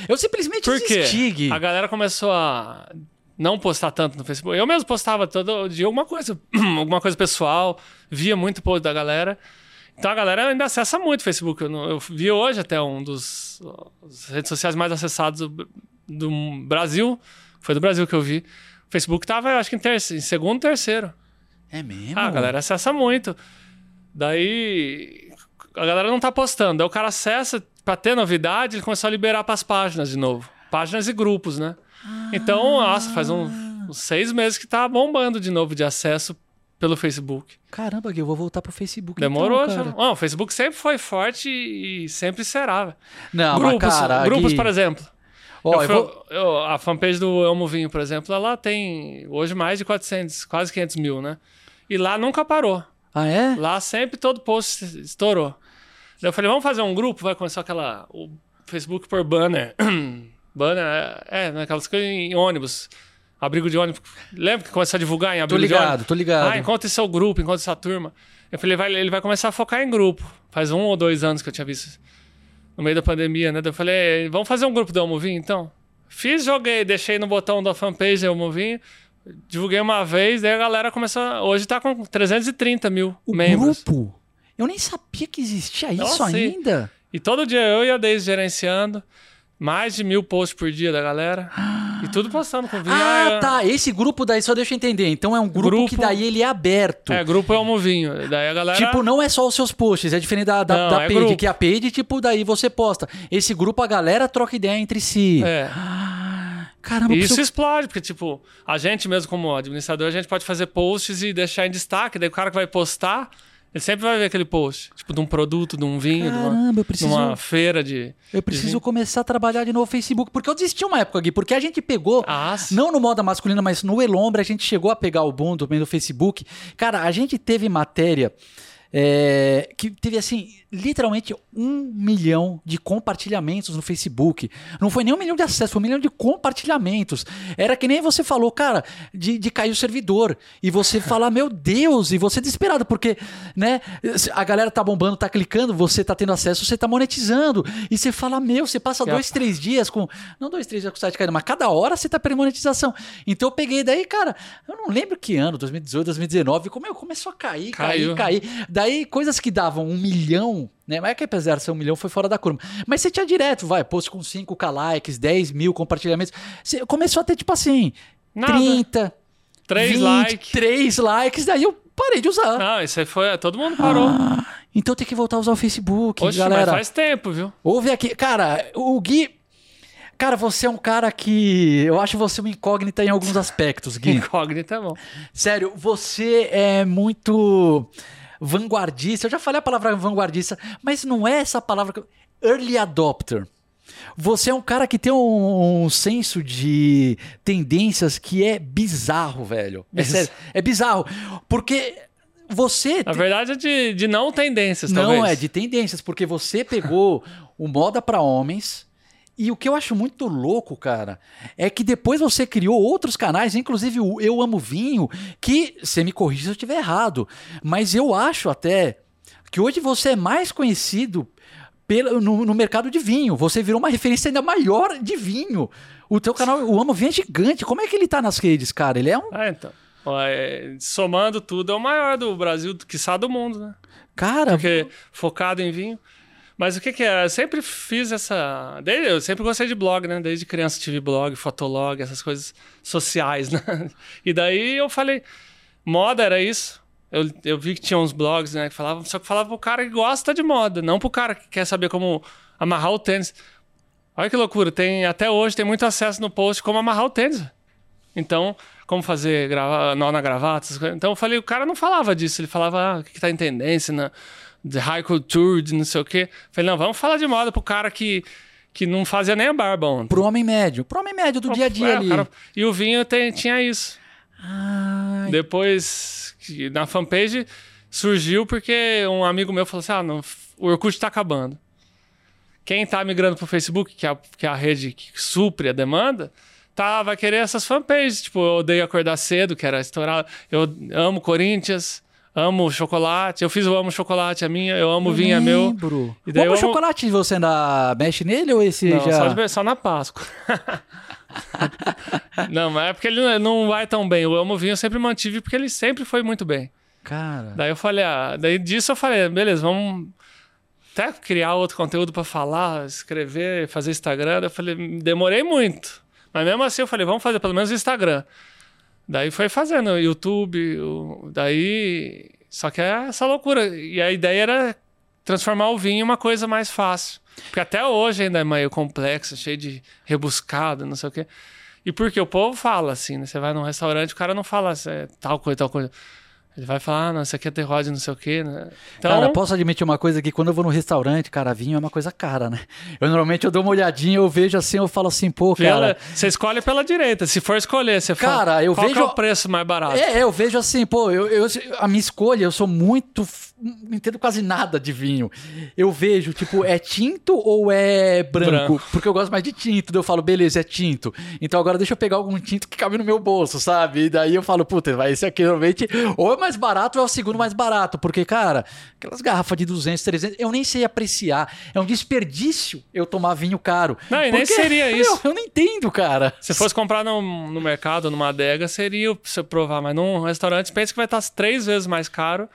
Eu simplesmente Por quê? desisti. Gui. A galera começou a não postar tanto no Facebook. Eu mesmo postava todo dia alguma coisa, alguma coisa pessoal, via muito post da galera. Então a galera ainda acessa muito o Facebook. Eu, eu vi hoje até um dos redes sociais mais acessados do, do Brasil. Foi do Brasil que eu vi. O Facebook tava, eu acho que em, terceiro, em segundo, terceiro. É mesmo? Ah, a galera acessa muito. Daí a galera não tá postando. Daí o cara acessa pra ter novidade, ele começou a liberar pras páginas de novo. Páginas e grupos, né? Então, nossa, faz um- uns seis meses que tá bombando de novo de acesso pelo Facebook. Caramba, Gui, eu vou voltar pro Facebook. Demorou, então, já. cara. Não, o Facebook sempre foi forte e sempre será. Não, mas, grupos, cara, grupos Gui, por exemplo. Ó, Eu eu vou... eu- a fanpage do Amo Vinho, por exemplo, ela tem hoje mais de 400, quase 500 mil, né? E lá nunca parou. Ah, é? Lá sempre todo post estourou. Daí eu falei, vamos fazer um grupo? Vai começar aquela. O Facebook por banner. banner, é, é, né, aquelas coisas em ônibus. Abrigo de ônibus. Lembra que começou a divulgar em Tô abrigo de ligado, ônibus? tô ligado. Ah, encontra esse seu grupo, encontra essa turma. Eu falei, vai, ele vai começar a focar em grupo. Faz um ou dois anos que eu tinha visto. No meio da pandemia, né? Daí eu falei, vamos fazer um grupo do Almovinho, então? Fiz, joguei, deixei no botão da fanpage do Almovinho. Divulguei uma vez, daí a galera começou. Hoje tá com 330 mil o membros. grupo? Eu nem sabia que existia isso Nossa, ainda. E todo dia eu e a Deise gerenciando. Mais de mil posts por dia da galera. E tudo postando com vinho. Ah, eu- tá. Esse grupo daí, só deixa eu entender. Então é um grupo, Grupo- que daí ele é aberto. É, grupo é um vinho. Daí a galera. Tipo, não é só os seus posts, é diferente da, da, Não, da é page, que a page, tipo, daí você posta. Esse grupo, a galera troca ideia entre si. É. Ah, caramba, E isso preciso- explode, porque, tipo, a gente mesmo, como administrador, a gente pode fazer posts e deixar em destaque. Daí o cara que vai postar, ele sempre vai ver aquele post. Tipo, de um produto, de um vinho, de uma, Caramba, eu de preciso, uma feira de. eu preciso começar a trabalhar de novo no Facebook. Porque eu desisti uma época aqui, porque a gente pegou. Ah. Não no moda masculina, mas no Elombre, a gente chegou a pegar o boom também no Facebook. Cara, a gente teve matéria é, que teve, assim, literalmente um milhão de compartilhamentos no Facebook. Não foi nem um milhão de acessos, foi um milhão de compartilhamentos. Era que nem você falou, cara, de, de cair o servidor. E você falar, meu Deus, e você desesperado, porque, né, a galera tá bombando, tá clicando, você tá tendo acesso, você tá monetizando. E você fala, meu, você passa Que dois, três dias com. Não dois, três dias com o site caindo, mas cada hora você tá perdendo monetização. Então eu peguei daí, cara, eu não lembro que ano, 2018, 2019, como eu começou a cair, Caiu. cair, cair. Daí coisas que davam um milhão, né? Mas é que apesar de ser um milhão, foi fora da curva. Mas você tinha direto, vai, post com 5k likes, 10 mil compartilhamentos. Você começou a ter, tipo assim, Nada. 30, Três 20, likes. 3 likes, daí eu parei de usar. Não, isso aí foi. Todo mundo parou. Ah, então tem que voltar a usar o Facebook, Oxe, galera. mas faz tempo, viu? Ouve aqui. Cara, o Gui. Cara, você é um cara que. Eu acho você uma incógnita em alguns aspectos, Gui. Incógnito é bom. Sério, você é muito vanguardista. Eu já falei a palavra vanguardista, mas não é essa palavra. que Early adopter. Você é um cara que tem um, um senso de tendências que é bizarro, velho. É sério, é bizarro. Porque você. Na verdade é de, de não tendências, Não, talvez. é de tendências, porque você pegou o moda pra homens. E o que eu acho muito louco, cara, é que depois você criou outros canais, inclusive o Eu Amo Vinho, que você me corrija se eu estiver errado, mas eu acho até que hoje você é mais conhecido pelo, no, no mercado de vinho. Você virou uma referência ainda maior de vinho. O teu canal, o Amo Vinho, é gigante. Como é que ele tá nas redes, cara? Ele é um. Ah, então. É, somando tudo, é o maior do Brasil, quiçá do mundo, né? Cara, Porque focado em vinho. Mas o que que é? Eu sempre fiz essa... Eu sempre gostei de blog, né? Desde criança tive blog, fotolog, essas coisas sociais, né? E daí eu falei... Moda era isso. Eu, eu vi que tinha uns blogs, né? Que falavam... Só que falava pro cara que gosta de moda. Não pro cara que quer saber como amarrar o tênis. Olha que loucura. Tem, até hoje tem muito acesso no post como amarrar o tênis. Então, como fazer grava, nó na gravata. Então eu falei, o cara não falava disso, ele falava ah, o que, que tá em tendência na de high culture, de não sei o quê. Falei, não, vamos falar de moda pro cara que, que não fazia nem a barba ontem. pro homem médio. Pro homem médio do dia a dia É, o ali. cara- E o vinho tem- tinha isso. Ai, Depois, na fanpage, surgiu porque um amigo meu falou assim: ah, não, o Orkut tá acabando. Quem tá migrando pro Facebook, que é a, que é a rede que supre a demanda, tá, vai querer essas fanpages. Tipo, eu odeio acordar cedo, que era estourar. Eu amo Corinthians, Amo chocolate. Eu fiz o amo chocolate, a minha. Eu amo vinho, é meu. E daí Como eu amo- chocolate você ainda mexe nele ou esse Não, já... só, de- só na Páscoa. não, mas é porque ele não- não vai tão bem. O amo vinho eu sempre mantive porque ele sempre foi muito bem. Cara... Daí eu falei, ah, daí disso eu falei, beleza, vamos até criar outro conteúdo pra falar, escrever, fazer Instagram. Eu falei, demorei muito. Mas mesmo assim eu falei, vamos fazer pelo menos o Instagram. Daí foi fazendo YouTube, o- daí. Só que é essa loucura. E a ideia era transformar o vinho em uma coisa mais fácil. Porque até hoje ainda é meio complexo, cheio de rebuscado, não sei o quê. E porque o povo fala assim, né? Você vai num restaurante, o cara não fala assim, tal coisa, tal coisa. Ele vai falar, ah, não, isso aqui é terroide, não sei o quê, né? Então, Cara, posso admitir uma coisa que quando eu vou no restaurante, cara, vinho é uma coisa cara, né? Eu normalmente eu dou uma olhadinha, eu vejo assim, eu falo assim, pô, cara. você escolhe pela direita. Se for escolher, você fala. Cara, eu qual vejo- é o preço mais barato? É, eu vejo assim, pô, eu, eu- a minha escolha, eu sou muito. Não entendo quase nada de vinho. Eu vejo, tipo, é tinto ou é branco? Branco. Porque eu gosto mais de tinto. Daí eu falo, beleza, é tinto. Então agora deixa eu pegar algum tinto que cabe no meu bolso, sabe? E daí eu falo, puta, vai esse aqui normalmente ou é mais barato ou é o segundo mais barato. Porque, cara, aquelas garrafas de 200, 300, eu nem sei apreciar. É um desperdício eu tomar vinho caro. Não, e nem seria isso. eu não entendo, cara. Se fosse comprar no, no mercado, numa adega, seria pra você provar. Mas num restaurante, pensa que vai estar três vezes mais caro.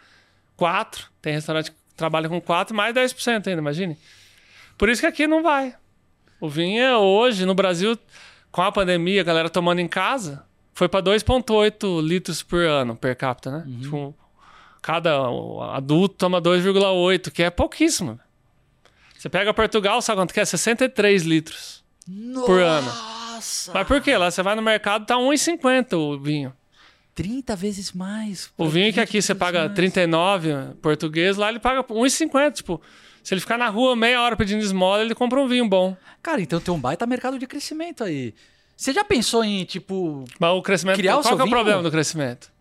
Quatro. Tem restaurante que trabalha com quatro, mais 10% ainda, imagine. Por isso que aqui não vai. O vinho é hoje, no Brasil, com a pandemia, a galera tomando em casa, foi para 2,8 litros por ano, per capita, né? Tipo, cada adulto toma 2,8, que é pouquíssimo. Você pega Portugal, sabe quanto que é? 63 litros. Por ano. Nossa! Mas por quê? Lá você vai no mercado, tá 1,50 o vinho. 30 vezes mais. O vinho que aqui 30 você paga mais. 39 português, lá ele paga 1,50. Tipo, se ele ficar na rua meia hora pedindo esmola, ele compra um vinho bom. Cara, então tem um baita mercado de crescimento aí. Você já pensou em, tipo. Mas o crescimento. Criar o qual seu que é o problema do crescimento?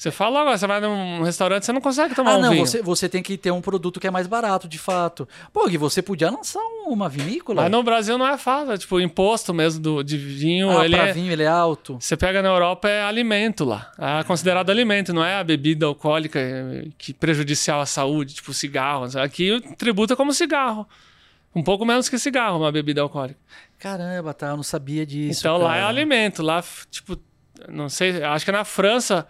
Você fala agora, você vai num restaurante, você não consegue tomar ah, um não, vinho. você, você tem que ter um produto que é mais barato, de fato. Pô, Gui, você podia lançar um- uma vinícola? Mas no Brasil não é fácil. Tipo, o imposto mesmo do, de vinho, ah, ele pra é. vinho ele é alto. Você pega na Europa é alimento lá. É considerado alimento, não é a bebida alcoólica eh, que prejudicial à saúde, tipo cigarro. Aqui tributa como cigarro. Um pouco menos que cigarro, uma bebida alcoólica. Caramba, tá, eu não sabia disso. então lá é cara. alimento. Lá, tipo, não sei, acho que na França,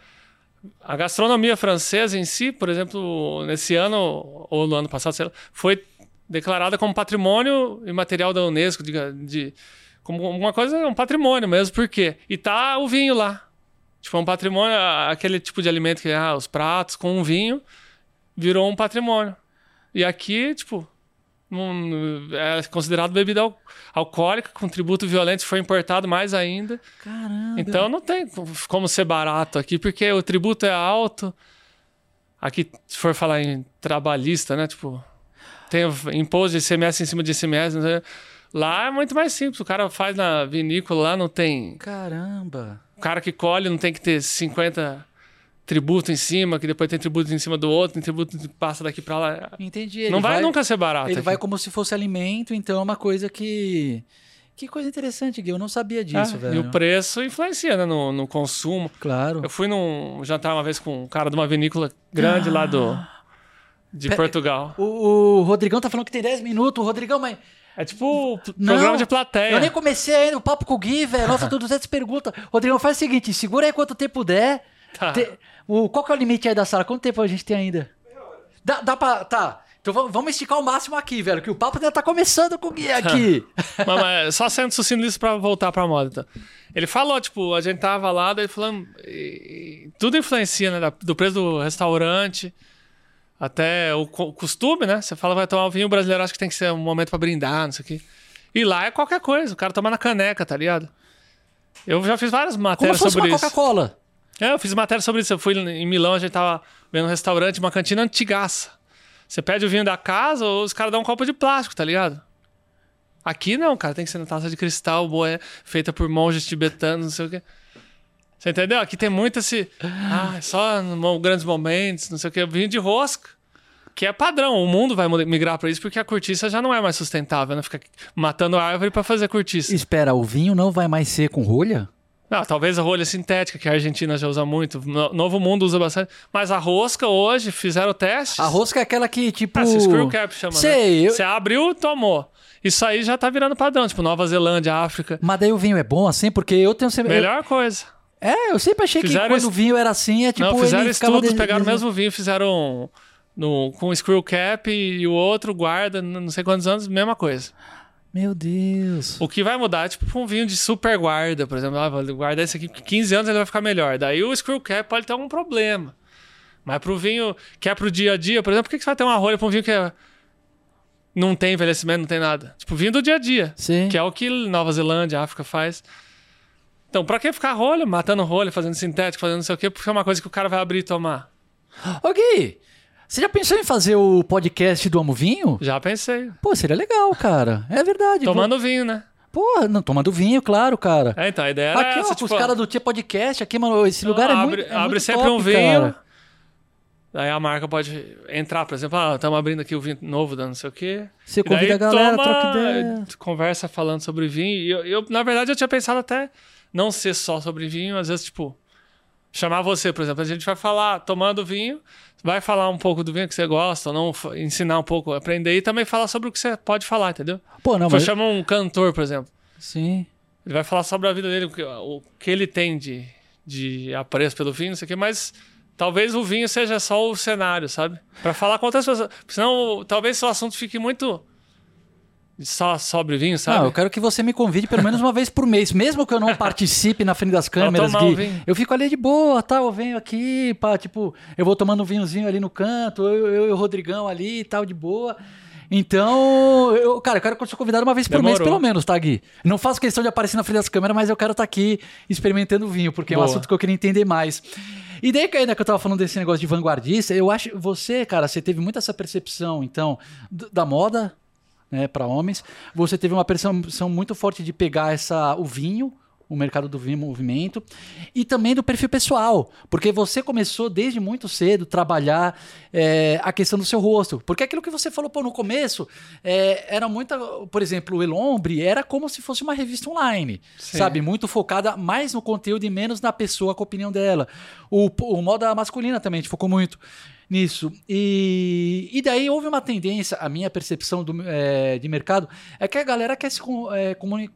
a gastronomia francesa em si, por exemplo, nesse ano ou no ano passado, sei lá, foi declarada como patrimônio imaterial da Unesco, de, de como uma coisa, um patrimônio mesmo. Por quê? E tá o vinho lá. Tipo, é um patrimônio, aquele tipo de alimento que ah, os pratos com um vinho virou um patrimônio. E aqui, tipo, não- é considerado bebida al- alcoólica, com tributo violento, for importado mais ainda. Caramba. Então não tem como ser barato aqui, porque o tributo é alto. Aqui, se for falar em trabalhista, né? Tipo, tem imposto de ICMS em cima de ICMS. sei. Lá é muito mais simples. O cara faz na vinícola, lá não tem. Caramba. O cara que colhe não tem que ter 50 tributos em cima, que depois tem tributo em cima do outro, tem tributo que passa daqui pra lá. Entendi. Não vai, nunca ser barato. Ele aqui. vai como se fosse alimento, então é uma coisa que. Que coisa interessante, Gui. Eu não sabia disso, É, velho. E o preço influencia né, no, no consumo. Claro. Eu fui num jantar uma vez com um cara de uma vinícola grande lá do de Pe- Portugal. O, o Rodrigão tá falando que tem 10 minutos. O Rodrigão, mas. É tipo Não, programa de plateia. Eu nem comecei ainda o papo com o Gui, velho. Nossa, tô 200 perguntas. Rodrigão, faz o seguinte: segura aí quanto tempo der. Tá. Te- o, qual que é o limite aí da sala? Quanto tempo a gente tem ainda? Dá, dá pra. Tá. Então vamos, esticar o máximo aqui, velho. Que o papo ainda tá começando com o Gui aqui. Mas, mas só sendo sucinto isso pra voltar pra moda. Então. Ele falou, tipo, a gente tava lá, daí falando. e- e tudo influencia, né? Do preço do restaurante até o co- costume, né? Você fala, vai tomar um vinho brasileiro, acho que tem que ser um momento pra brindar, não sei o quê. E lá é qualquer coisa, o cara toma na caneca, tá ligado? Eu já fiz várias Como matérias se fosse sobre uma isso. Coca-Cola. É, eu fiz matéria sobre isso. Eu fui em Milão, a gente tava vendo um restaurante, uma cantina antigaça. Você pede o vinho da casa, ou os caras dão um copo de plástico, tá ligado? Aqui não, cara, tem que ser na taça de cristal, boa, feita por monges tibetanos, não sei o quê. Você entendeu? Aqui tem muito esse. Ah, só em grandes momentos, não sei o quê. Vinho de rosca. Que é padrão. O mundo vai migrar pra isso porque a cortiça já não é mais sustentável, né? Fica matando a árvore pra fazer cortiça. Espera, o vinho não vai mais ser com rolha? Não, talvez a rolha sintética, que a Argentina já usa muito. No- Novo Mundo usa bastante. Mas a rosca hoje, fizeram testes. A rosca é aquela que, tipo. Ah, screw cap chama, Sei, né? eu- Você abriu, tomou. Isso aí já tá virando padrão. Tipo, Nova Zelândia, África. Mas daí o vinho é bom assim, porque eu tenho sempre. Melhor coisa. é, eu sempre achei Fizeram que quando est- o vinho era assim, é tipo. Não, fizeram estudos, de- pegaram o mesmo vinho, fizeram no, com screw cap e o outro guarda, não sei quantos anos, mesma coisa. Meu Deus. O que vai mudar é tipo um vinho de super guarda, por exemplo. Ah, vou guardar esse aqui por 15 anos ele vai ficar melhor. Daí o screw cap pode ter algum problema. Mas pro vinho que é pro dia a dia, por exemplo, por que que você vai ter uma rolha pra um vinho que é- não tem envelhecimento, não tem nada? Tipo, vinho do dia a dia. Sim. Que é o que Nova Zelândia, África faz. Então, pra que ficar rolha, matando rolha, fazendo sintético, fazendo não sei o quê, porque é uma coisa que o cara vai abrir e tomar? Gui, você já pensou em fazer o podcast do Amo Vinho? Já pensei. Pô, seria legal, cara. É verdade. Tomando vinho, né? Pô, não, tomando vinho, claro, cara. É, então, a ideia era Aqui, essa, ó, tipo, os caras do Tia Podcast, aqui, mano, esse Então, lugar é abre, muito é abre muito sempre top, um vinho. cara. Daí a marca pode entrar, por exemplo, ah, estamos abrindo aqui o vinho novo da não sei o quê. Você convida a galera, toma, troca ideia. Conversa falando sobre vinho. E eu, eu, na verdade, eu tinha pensado até não ser só sobre vinho, às vezes, tipo, chamar você, por exemplo. A gente vai falar tomando vinho, vai falar um pouco do vinho que você gosta, ou não, ensinar um pouco, aprender e também falar sobre o que você pode falar, entendeu? Pô, não, Tipo, mas... chama um cantor, por exemplo. Sim. Ele vai falar sobre a vida dele, o que, o que ele tem de, de apreço pelo vinho, não sei o quê, mas talvez o vinho seja só o cenário, sabe? Pra falar com outras pessoas. Senão, talvez o assunto fique muito só sobre vinho, sabe? Não, eu quero que você me convide pelo menos uma vez por mês, mesmo que eu não participe na frente das câmeras, Gui. vinho. Eu fico ali de boa, tá? Eu venho aqui, pá, tipo, eu vou tomando um vinhozinho ali no canto, eu, eu e o Rodrigão ali e tal, de boa. Então, eu, cara, eu quero ser convidado uma vez por mês, Demorou. pelo menos, tá, Gui? Não faço questão de aparecer na frente das câmeras, mas eu quero estar aqui experimentando vinho, porque é um Boa. assunto que eu queria entender mais. E daí, ainda que eu tava falando desse negócio de vanguardista, eu acho você, cara, você teve muito essa percepção, então, da moda, né, para homens. Você teve uma percepção muito forte de pegar essa o vinho, o mercado do vinho, movimento, e também do perfil pessoal, porque você começou desde muito cedo trabalhar é, a questão do seu rosto, porque aquilo que você falou pô, no começo é, era muita, por exemplo, o Elombre era como se fosse uma revista online, Sim. sabe, muito focada mais no conteúdo e menos na pessoa com a opinião dela. O, o moda masculina também a gente focou muito nisso. E, e daí houve uma tendência, a minha percepção do, é, de mercado é que a galera quer se é, comuni-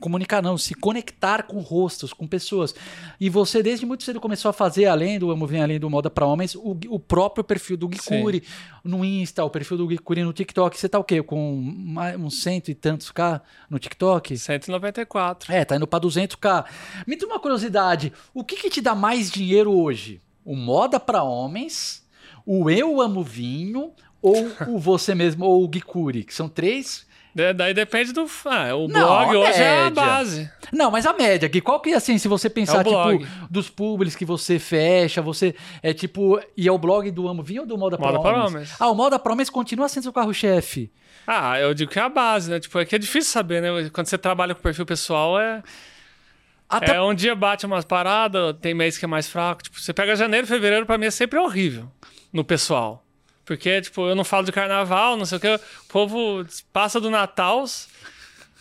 comunicar, não, se conectar com rostos, com pessoas. E você, desde muito cedo, começou a fazer, além do Vinho, além do Moda para Homens, o, o próprio perfil do Gikuri no Insta, o perfil do Gikuri no TikTok. Você tá o quê? Com mais- uns cento e tantos K no TikTok? 194. É, tá indo pra 200k. Me dá uma curiosidade, o que que te dá mais dinheiro hoje? O Moda pra Homens, o Eu Amo Vinho ou o Você Mesmo, ou o Gikuri? Que são três... Da- Daí depende do. Ah, o Não, blog hoje é a base. Não, mas a média, Gui, qual que é assim, se você pensar, É o blog. tipo, dos públicos que você fecha, você, é tipo, e é o blog do Amo Vinho ou do Moda, Moda? Homens. Ah, o Moda pra Homens continua sendo seu carro-chefe. Ah, eu digo que é a base, né? Tipo, é que é difícil saber, né? Quando você trabalha com perfil pessoal, é. Até É um dia bate umas paradas, tem mês que é mais fraco. Tipo, você pega janeiro, fevereiro, pra mim é sempre horrível no pessoal. Porque, tipo, eu não falo de carnaval, não sei o que. O povo passa do Natal.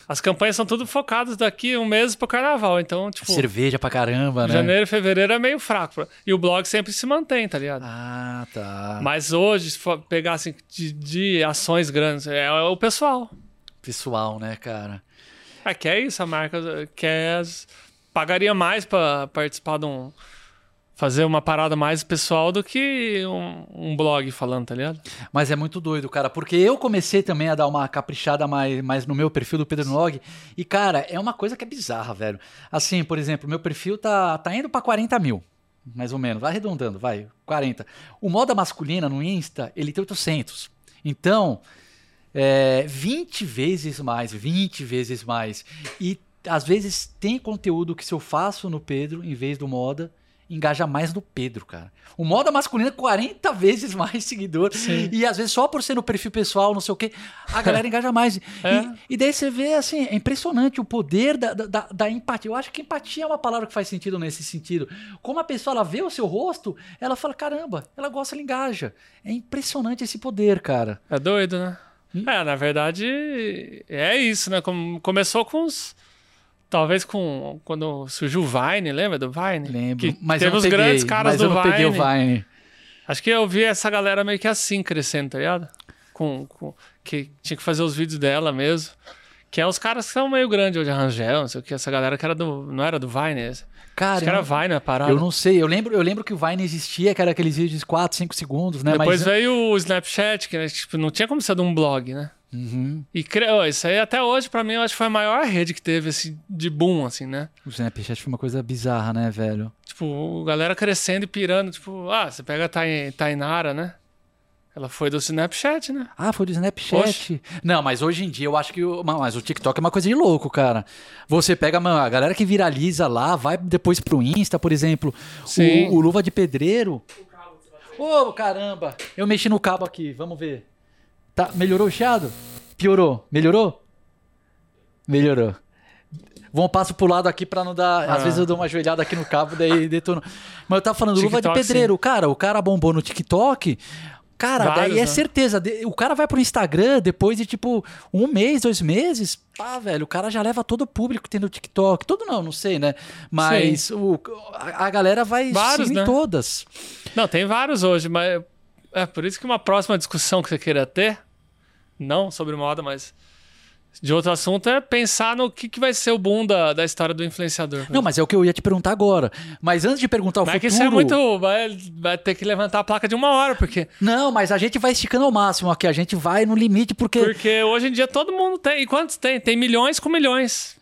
As campanhas são tudo focadas daqui um mês pro carnaval. Então, tipo, cerveja pra caramba, né? janeiro, fevereiro é meio fraco. E o blog sempre se mantém, tá ligado? Ah, tá. Mas hoje, se for pegar assim, de, de ações grandes, é o pessoal. Pessoal, né, cara? É que é isso, a marca quer. Pagaria mais pra participar de um. Fazer uma parada mais pessoal do que um, um blog falando, tá ligado? Mas é muito doido, cara, porque eu comecei também a dar uma caprichada mais, mais no meu perfil do Pedro Nog. E, cara, é uma coisa que é bizarra, velho. Assim, por exemplo, meu perfil tá, tá indo pra 40 mil, mais ou menos. Vai arredondando, vai, 40. O moda masculina no Insta, ele tem 800. Então, é 20 vezes mais, 20 vezes mais. E às vezes tem conteúdo que se eu faço no Pedro, em vez do moda, engaja mais no Pedro, cara. O moda masculina 40 vezes mais seguidor. Sim. E às vezes só por ser no perfil pessoal, não sei o quê, a galera engaja mais. É. E, e daí você vê, assim, é impressionante o poder da, da- da, empatia. Eu acho que empatia é uma palavra que faz sentido nesse sentido. Como a pessoa ela vê o seu rosto, ela fala: caramba, ela gosta, ela engaja. É impressionante esse poder, cara. É doido, né? Hum. É, na verdade, é isso, né? Começou com os Talvez com quando surgiu o Vine, lembra do Vine? Lembro. Que mas eu teve não os peguei, grandes caras do eu não peguei o Vine. Vine. Acho que eu vi essa galera meio que assim crescendo, tá ligado? Com, com- que tinha que fazer os vídeos dela mesmo. Que é os caras que são meio grandes hoje, a Rangel, não sei o que, essa galera que era do. Não era do Vine, esse. Cara, Acho que eu era não- Vine a parada. Eu não sei, eu lembro, eu lembro que o Vine existia, que era aqueles vídeos de 4, 5 segundos, né? Depois Mas, veio o Snapchat, que né, tipo, não tinha como ser de um blog, né? Uhum. E isso aí até hoje, pra mim, eu acho que foi a maior rede que teve, assim, de boom, assim, né? O Snapchat foi uma coisa bizarra, né, velho? Tipo, galera crescendo e pirando, tipo, ah, você pega a Tain- Tainara, né? Ela foi do Snapchat, né? Ah, foi do Snapchat. Não, mas hoje em dia eu acho que o, mas o TikTok é uma coisa de louco, cara. Você pega mano, a galera que viraliza lá, vai depois pro Insta, por exemplo. Sim. O, o Luva de Pedreiro. Ô, caramba! Eu mexi no cabo aqui, vamos ver. Tá, melhorou o chiado? Piorou? Melhorou? Melhorou. Vamos passo pro lado aqui pra não dar. Às Ah. vezes eu dou uma joelhada aqui no cabo, daí detono. Mas eu tava falando, Luva de TikTok, Pedreiro. Cara, o cara bombou no TikTok. Cara, Vários, daí é né? certeza. O cara vai pro Instagram depois de tipo um mês, dois meses. Pá, velho, o cara já leva todo o público no TikTok. Todo não, não sei, né? Mas o, a, galera vai Vários, sim, em né? todas. Não, tem vários hoje, mas é por isso que uma próxima discussão que você queira ter, não sobre moda, mas de outro assunto, é pensar no que, que vai ser o boom da, da história do influenciador. Não, mas é o que eu ia te perguntar agora. Mas antes de perguntar o Mas é que futuro. isso é muito. Vai, vai ter que levantar a placa de uma hora, porque, Não, mas a gente vai esticando ao máximo aqui. A gente vai no limite, porque. porque hoje em dia todo mundo tem. E quantos tem? Tem milhões com milhões.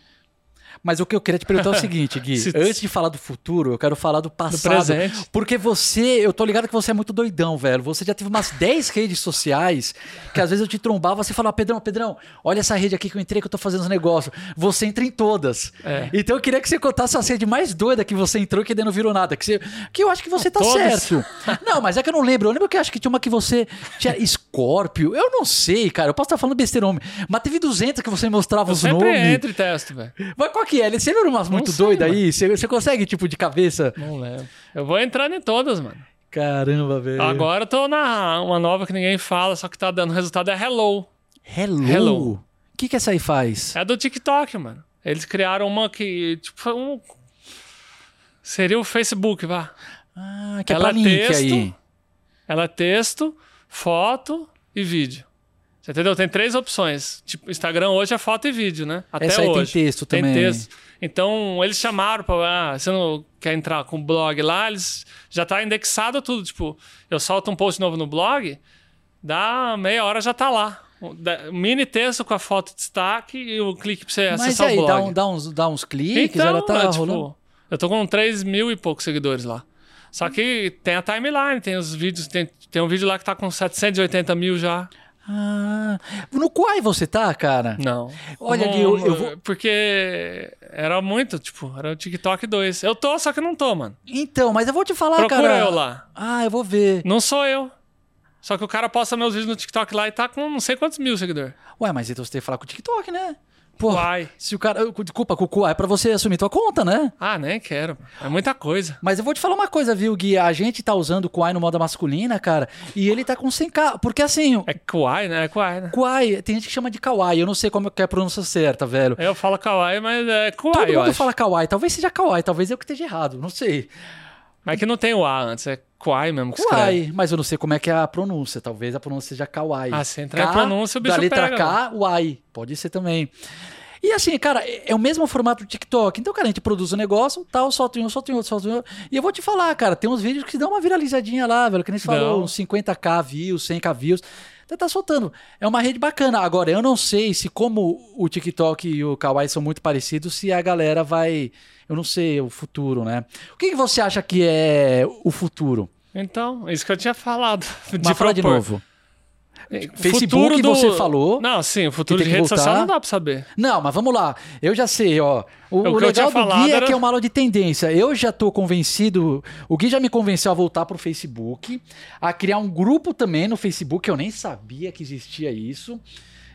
Mas o que eu queria te perguntar é o seguinte, Gui. Se- Antes de falar do futuro, eu quero falar do passado. presente. Porque você, eu tô ligado que você é muito doidão, velho. Você já teve umas 10 redes sociais que às vezes eu te trombava, você falava, Pedrão, Pedrão, olha essa rede aqui que eu entrei que eu tô fazendo os negócios. Você entra em todas. É. Então eu queria que você contasse a rede mais doida que você entrou que daí não virou nada. Que, você, que eu acho que você tá Todas. certo. Não, mas é que eu não lembro. Eu lembro que eu acho que tinha uma que você tinha Scorpio. Eu não sei, cara. Eu posso estar falando besteira, homem. Mas teve 200 que você mostrava Eu os sempre nomes. entro e testo, velho. Mas qual que é? Você lembra umas muito sei, doidas aí? Você, você consegue, tipo, de cabeça? Não lembro. Eu vou entrando em todas, mano. Caramba, velho. Agora eu tô na uma nova que ninguém fala, só que tá dando resultado é Hello. Hello. Hello. O que, que essa aí faz? É do TikTok, mano. Eles criaram uma que, tipo, um. Seria o Facebook, vá. Ah, que é Ela pra link texto, aí. Ela é texto, foto e vídeo. Você entendeu? Tem três opções. Tipo, Instagram hoje é foto e vídeo, né? Até Essa aí tem hoje. texto Tem também. texto. Então, eles chamaram pra. Ah, você não quer entrar com o blog lá? Eles já tá indexado tudo. Tipo, eu solto um post novo no blog, dá meia hora já tá lá. Mini texto com a foto de destaque e o clique pra você Mas acessar aí, o blog. dá, um- dá uns, dá uns cliques, Então, ela tá é, tipo, rolando. eu tô com 3 mil e poucos seguidores lá. Só que tem a timeline, tem os vídeos, tem, tem um vídeo lá que tá com 780 mil já. Ah, no Quai você tá, cara? Não. Olha, Gui, eu- eu vou- Porque era muito, tipo, era o TikTok 2. Eu tô, só que não tô, mano. Então, mas eu vou te falar, Procura cara. eu lá. Ah, eu vou ver. Não sou eu. Só que o cara posta meus vídeos no TikTok lá e tá com não sei quantos mil seguidores. Ué, mas então você tem que falar com o TikTok, né? Pô, Uai. se o cara. Desculpa, Quai é pra você assumir tua conta, né? Ah, nem quero. É muita coisa. Mas eu vou te falar uma coisa, viu, Gui? A gente tá usando o Quai no moda masculina, cara, e ele tá com 100k. Porque assim, É kawaii, né? É kawaii, né? Quai, tem gente que chama de Kawaii. Eu não sei como que é a pronúncia certa, velho. Eu falo kawaii, mas é Todo kawaii, eu mundo acho. fala Kawaii. Talvez seja Kawaii, talvez eu que esteja errado, não sei. Mas que não tem o A antes, é kawaii mesmo que escreve. Kawaii, mas eu não sei como é que é a pronúncia. Talvez a pronúncia seja Kawaii. Ah, se entrar em pronúncia, o bicho Da letra pega, K, Wai. Pode ser também. E assim, cara, é é o mesmo formato do TikTok. Então, cara, a gente produz um negócio, tal, solta em um, solta em outro, solta em outro. E eu vou te falar, cara, tem uns vídeos que dão uma viralizadinha lá, velho, que nem você falou, Dão. uns 50k views, 100k views. Então tá soltando. É uma rede bacana. Agora, eu não sei se como o TikTok e o Kawaii são muito parecidos, se a galera vai... Eu não sei, o futuro, né? O que, que você acha que é o futuro? Então, isso que eu tinha falado. De Mas fala de novo. É, Facebook futuro do- você falou Não, sim, o futuro de tem que rede social voltar. não dá pra saber. Não, mas vamos lá. Eu já sei, ó. O, O que o eu legal do Gui é era- que é uma aula de tendência. Eu já tô convencido. O Gui já me convenceu a voltar pro Facebook, a criar um grupo também no Facebook. Eu nem sabia que existia isso.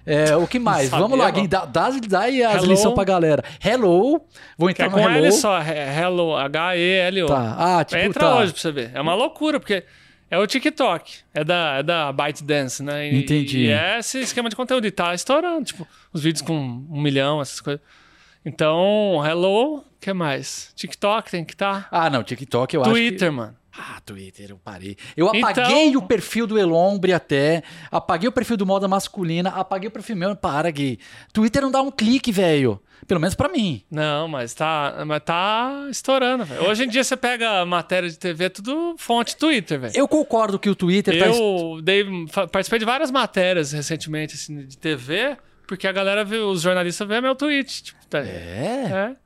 É, o que mais? Vamos lá. Gui, dá, dá, dá aí as Hello. lições pra galera. Hello. Vou Que entrar é no com Hello. L só, Hello, H-E-L-O. Tá. Ah, tipo, Entra tá. hoje pra você ver. É uma loucura, porque é o TikTok. É da, é da ByteDance, né? E, Entendi. E é esse esquema de conteúdo. E tá estourando, tipo, os vídeos com um milhão, essas coisas. Então, hello, o que mais? TikTok tem que estar. Ah, não, TikTok eu acho que... Twitter, mano. Ah, Twitter, eu parei. Eu apaguei Então- o perfil do Elombre até, apaguei o perfil do Moda Masculina, apaguei o perfil meu. Para, Gui. Twitter não dá um clique, velho. Pelo menos pra mim. Não, mas tá, mas tá estourando, velho. Hoje em dia você pega matéria de TV, tudo fonte Twitter, velho. Eu concordo que o Twitter tá... Eu dei, fa- participei de várias matérias recentemente assim, de TV, porque a galera viu, os jornalistas vê meu tweet. Tipo, tá- É? é.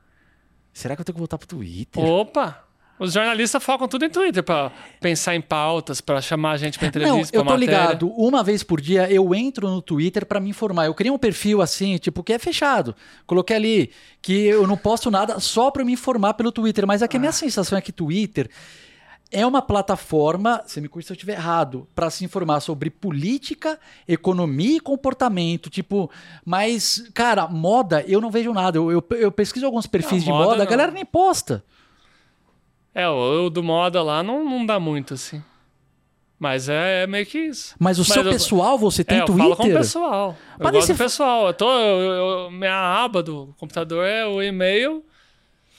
Será que eu tenho que voltar pro Twitter? Opa! Os jornalistas focam tudo em Twitter pra pensar em pautas, pra chamar a gente pra Não, entrevista, eu pra tô matéria. ligado. Uma vez por dia eu entro no Twitter pra me informar. Eu criei um perfil assim, tipo, que é fechado. Coloquei ali que eu não posto nada só pra me informar pelo Twitter. Mas aqui a minha sensação é que Twitter é uma plataforma, você me curte se eu estiver errado, pra se informar sobre política, economia e comportamento. Tipo, mas, cara, moda, eu não vejo nada. Eu, eu, eu pesquiso alguns perfis de Não, moda moda, a galera nem posta. É, o, o do moda lá não, não dá muito, assim. Mas é, é meio que isso. Mas o Mas seu eu- pessoal, você tem é, eu Twitter? falo com o pessoal. Eu Mas gosto do pessoal. Eu tô, eu- eu- minha aba do computador é o e-mail,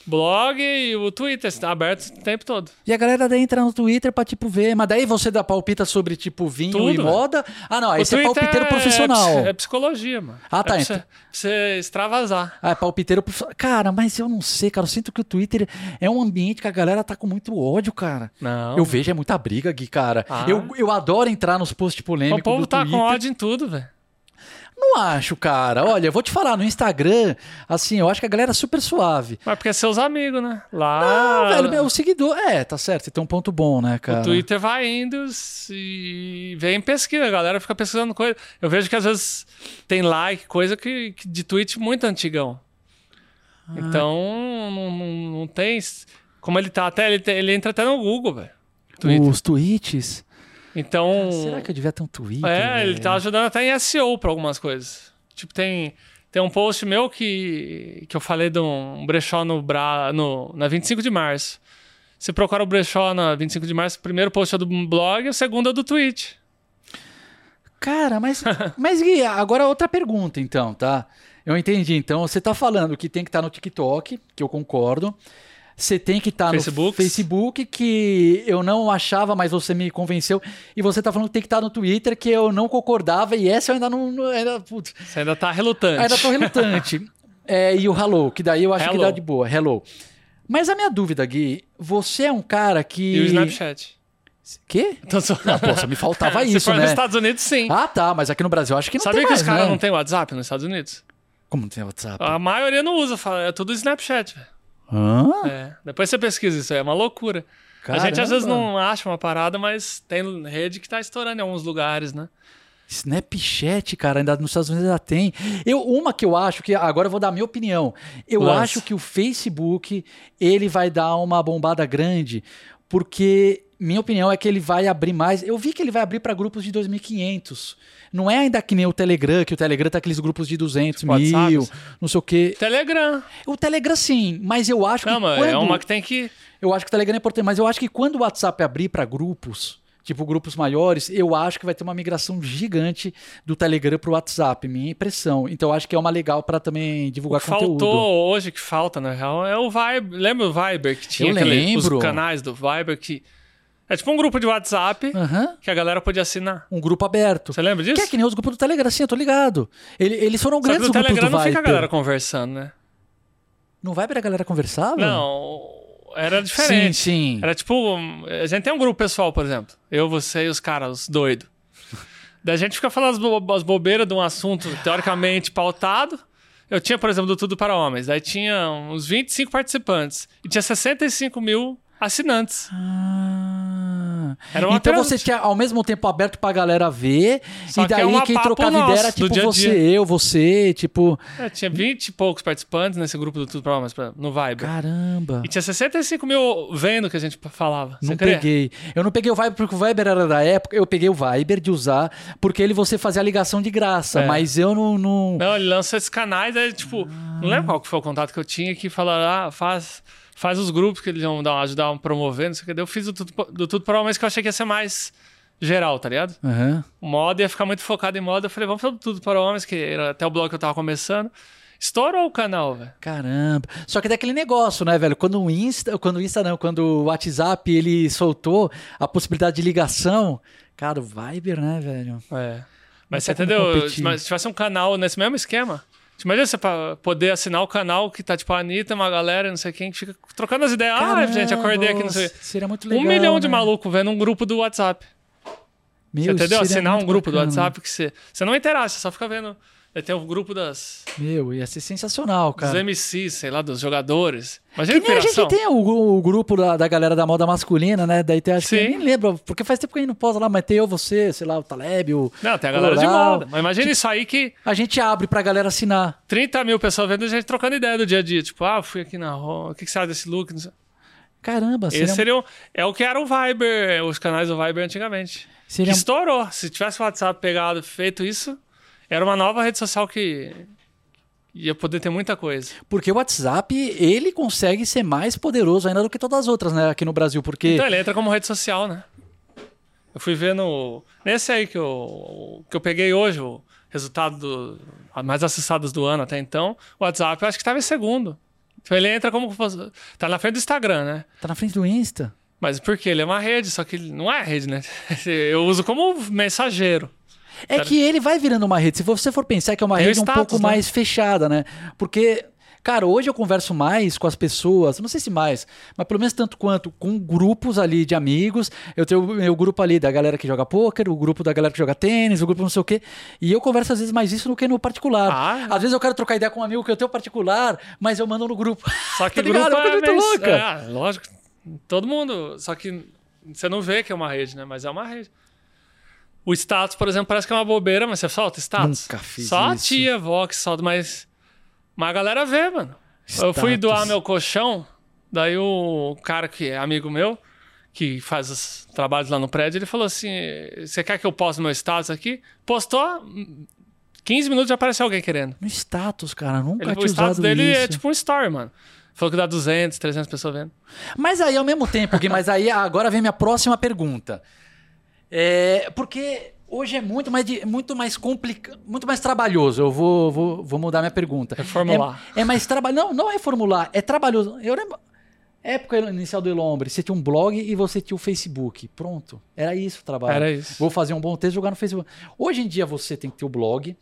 blog e o Twitter. Está aberto o tempo todo. E a galera daí entra no Twitter pra, tipo, ver. Mas daí você dá palpita sobre, tipo, vinho Tudo, e moda. Ah, não. o Esse é palpiteiro é- profissional. É, psicologia, mano. Ah, tá, É pra então. você, pra você extravasar. Ah, é palpiteiro profissional. Cara, mas eu não sei, cara. Eu sinto que o Twitter é um ambiente que a galera tá com muito ódio, cara. Não. Eu vejo é muita briga, Gui, cara. Ah. Eu, eu adoro entrar nos posts polêmicos O povo do tá Twitter. com ódio em tudo, velho. Não acho, cara. Olha, eu vou te falar, no Instagram, assim, eu acho que a galera é super suave. Mas porque é seus amigos, né? Lá. Ah, velho, meu seguidor. É, tá certo. Você tem um ponto bom, né, cara? O Twitter vai indo e vem pesquisa, a galera fica pesquisando coisa. Eu vejo que às vezes tem like, coisa que, que de tweet muito antigão. Ah. Então, não, não, não tem. Como ele tá até, ele, ele entra até no Google, velho. Twitter. Os tweets. Então. Será que eu devia ter um Twitter? É, ele velho? tá ajudando até em SEO pra algumas coisas. Tipo, tem, tem um post meu que, que eu falei de um brechó no, Bra, no na 25 de março. Você procura o brechó na 25 de março, o primeiro post é do blog, o segundo é do tweet. Cara, mas, mas Gui, agora outra pergunta, então, tá? Eu entendi. Então, você tá falando que tem que estar no TikTok, que eu concordo. Você tem que estar no Facebooks. Facebook, que eu não achava, mas você me convenceu. E você tá falando que tem que estar no Twitter, que eu não concordava. E essa eu ainda não. não- Ainda, putz, Você ainda tá relutante. ainda tô relutante. É, e o Hello, que daí eu acho que Hello. dá de boa. Hello. Mas a minha dúvida, Gui, você é um cara que. E o Snapchat. Quê? Então, só... Ah, pô, só me faltava Se isso, for né? nos Estados Unidos, sim. Ah, tá, mas aqui no Brasil eu acho que não Sabia tem que mais, os caras né? não têm WhatsApp nos Estados Unidos? Como não tem WhatsApp? A maioria não usa, é tudo Snapchat, velho. Hã? É. Depois você pesquisa isso, é uma loucura. A gente às vezes Caramba. não acha uma parada, mas tem rede que tá estourando em alguns lugares, né? Snapchat, cara, ainda nos Estados Unidos ainda tem. Eu, uma que eu acho que agora eu vou dar a minha opinião. Eu acho que o Facebook ele vai dar uma bombada grande, porque minha opinião é que ele vai abrir mais. Eu vi que ele vai abrir para grupos de 2.500. Não é ainda que nem o Telegram, que o Telegram tá aqueles grupos de 200 Tipo WhatsApp. mil, não sei o quê. Telegram. O Telegram sim, mas eu acho Não, que mano, quando... é uma que tem que. Eu acho que o Telegram é importante, mas eu acho que quando o WhatsApp abrir para grupos, tipo grupos maiores, eu acho que vai ter uma migração gigante do Telegram pro WhatsApp, minha impressão. Então eu acho que é uma legal para também divulgar Faltou conteúdo. hoje que falta, na real, é o Viber. Lembra o Viber que tinha Eu aquele- lembro. os canais do Viber que. É tipo um grupo de WhatsApp Aham. que a galera podia assinar. Um grupo aberto. Você lembra disso? Que é que nem os grupos do Telegram, sim, eu tô ligado. Ele- eles foram Só grandes grupos Telegram do não Viber. fica a galera conversando, né? No Viber a galera conversava? Não, era diferente. Sim, sim. Era tipo. A gente tem um grupo pessoal, por exemplo. Eu, você e os caras, os doidos. Daí a gente fica falando as, bo- as bobeiras de um assunto teoricamente pautado. Eu tinha, por exemplo, do Tudo para Homens. Daí tinha uns 25 participantes. E tinha 65 mil assinantes. Ah. Era uma então você tinha ao mesmo tempo aberto pra galera ver, Só e que é daí uma quem trocava nosso, ideia era tipo dia você, dia. eu, você, tipo. É, tinha 20 e poucos participantes nesse grupo do Tudo pra- no Viber. Caramba. E tinha 65 mil vendo que a gente falava. Você Não peguei. Eu não peguei o Viber porque o Viber era da época. Eu peguei o Viber de usar porque ele você fazia a ligação de graça. É. Mas eu não. não... Não, ele lança esses canais, aí, tipo, não lembro qual que foi o contato que eu tinha que falaram, ah, faz, faz os grupos que eles vão dar, ajudar a promover, não sei o que. Daí Eu fiz do tudo, do tudo para mas que eu achei que ia ser mais geral, tá ligado? O moda ia ficar muito focado em moda. Eu falei, vamos fazer do tudo para homens, que era até o blog que eu tava começando. Estourou o canal, velho. Caramba. Só que daquele negócio, né, velho? Quando o Insta, quando o Insta não, quando o WhatsApp ele soltou a possibilidade de ligação, cara, o Viber, né, velho? É. Mas Não você entendeu? competir. Mas se tivesse um canal nesse mesmo esquema. Imagina você poder assinar o canal que tá tipo a Anitta, uma galera, não sei quem, que fica trocando as ideias. ah, gente, acordei aqui, não sei. Seria muito legal. um milhão de né? maluco vendo um grupo do WhatsApp. Meu, Você entendeu? Assinar um grupo do bacana. WhatsApp que você. Você não interage, você só fica vendo. Tem o grupo das, Meu, ia ser sensacional, dos cara. MCs, sei lá, dos jogadores. Imagina Que nem a gente tem o, o grupo da, da galera da moda masculina, né? Daí tem, acho que Sim. eu nem lembro, porque faz tempo que a gente não posa lá, mas tem eu, você, sei lá, o Taleb, o. Não, tem a galera de moda. Mas imagina isso aí que A gente abre pra galera assinar. 30 mil pessoas vendo a gente trocando ideia do dia a dia. Tipo, ah, fui aqui na rua, o que, que você acha desse look? Não sei. Caramba, seria, Esse seria um- é o que era o Viber, os canais do Viber antigamente. seria Que estourou. Se tivesse o WhatsApp pegado, feito isso, era uma nova rede social que ia poder ter muita coisa. Porque o WhatsApp, ele consegue ser mais poderoso ainda do que todas as outras, né, aqui no Brasil, porque Então ele entra como rede social, né? Eu fui ver no. Nesse aí que eu, que eu peguei hoje, o resultado do, mais acessados do ano até então, o WhatsApp eu acho que estava em segundo. Então ele entra como. Tá na frente do Instagram, né? tá na frente do Insta. Mas por quê? Ele é uma rede, só que não é rede, né? Eu uso como mensageiro. É que ele vai virando uma rede. Se você for pensar que é uma rede um status, pouco né? mais fechada, né? Porque, cara, hoje eu converso mais com as pessoas, não sei se mais, mas pelo menos tanto quanto com grupos ali de amigos. Eu tenho o meu grupo ali da galera que joga pôquer, o grupo da galera que joga tênis, o grupo não sei o quê. E eu converso às vezes mais isso do que no particular. Ah. Às vezes eu quero trocar ideia com um amigo que eu tenho particular, mas eu mando no grupo. Só que Tá grupo ligado? É é muito mens- louca. É, lógico. Todo mundo. Só que você não vê que é uma rede, né? Mas é uma rede. O status, por exemplo, parece que é uma bobeira, mas você solta status. Nunca fiz Só a isso. tia, que solta, mas. Mas a galera vê, mano. Eu fui Status. doar meu colchão, daí o cara que é amigo meu, que faz os trabalhos lá no prédio, ele falou assim: Você quer que eu poste meu status aqui? Postou, 15 minutos já apareceu alguém querendo. No status, cara, nunca Ele, o tinha status usado dele isso. é tipo um story, mano. Falou que dá 200, 300 pessoas vendo. Mas aí, ao mesmo tempo, Gui, mas aí agora vem minha próxima pergunta. É, porque hoje é muito mais, muito mais complicado, muito mais trabalhoso. Eu vou, vou, vou mudar minha pergunta. Reformular. É, é mais trabalho. Não, não reformular, é trabalhoso. Eu lembro. Época inicial do Elombre, você tinha um blog e você tinha o Facebook. Pronto. Era isso o trabalho. Era isso. Vou fazer um bom texto e jogar no Facebook. Hoje em dia você tem que ter o blog.